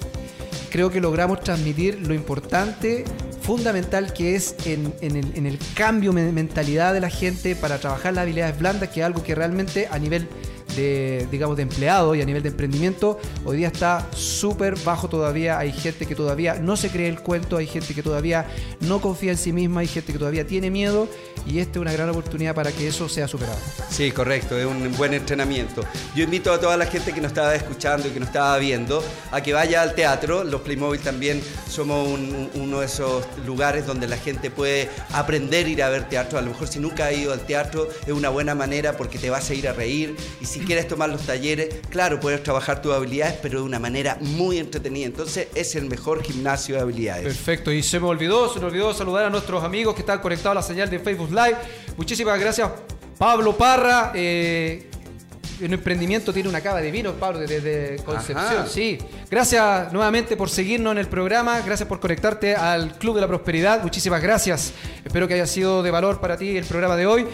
creo que logramos transmitir lo importante, fundamental que es en, el, en el cambio de mentalidad de la gente para trabajar las habilidades blandas, que es algo que realmente a nivel digamos, de empleado y a nivel de emprendimiento, hoy día está súper bajo todavía. Hay gente que todavía no se cree el cuento, hay gente que todavía no confía en sí misma, hay gente que todavía tiene miedo y esta es una gran oportunidad para que eso sea superado. Sí, correcto, es un buen entrenamiento. Yo invito a toda la gente que nos estaba escuchando y que nos estaba viendo a que vaya al teatro. Los Playmobil también somos uno de esos lugares donde la gente puede aprender a ir a ver teatro. A lo mejor si nunca ha ido al teatro es una buena manera porque te vas a ir a reír y si quieres tomar los talleres, claro, puedes trabajar tus habilidades, pero de una manera muy entretenida. Entonces es el mejor gimnasio de habilidades. Perfecto, y se me olvidó, se me olvidó saludar a nuestros amigos que están conectados a la señal de Facebook Live. Muchísimas gracias, Pablo Parra. Eh, en emprendimiento tiene una cava de vino, Pablo, desde Concepción. Sí. Gracias nuevamente por seguirnos en el programa. Gracias por conectarte al Club de la Prosperidad. Muchísimas gracias. Espero que haya sido de valor para ti el programa de hoy.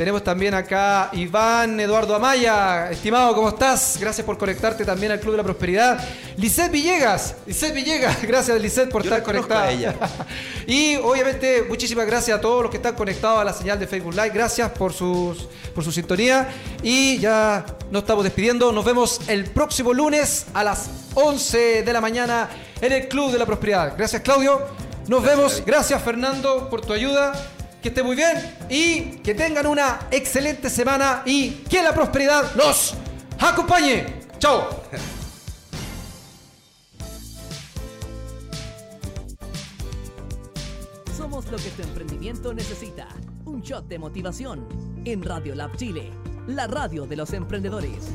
Tenemos también acá Iván Eduardo Amaya. Estimado, ¿cómo estás? Gracias por conectarte también al Club de la Prosperidad. Lisette Villegas. Lisette Villegas. Gracias, Lisette, por estar conectada. ella. y obviamente, muchísimas gracias a todos los que están conectados a la señal de Facebook Live. Gracias por, sus, por su sintonía. Y ya nos estamos despidiendo. Nos vemos el próximo lunes a las 11 de la mañana en el Club de la Prosperidad. Gracias, Claudio. Nos vemos. Gracias, Fernando, por tu ayuda que esté muy bien y que tengan una excelente semana y que la prosperidad los acompañe. Chao. Somos lo que tu emprendimiento necesita. Un shot de motivación en Radio Lab Chile, la radio de los emprendedores.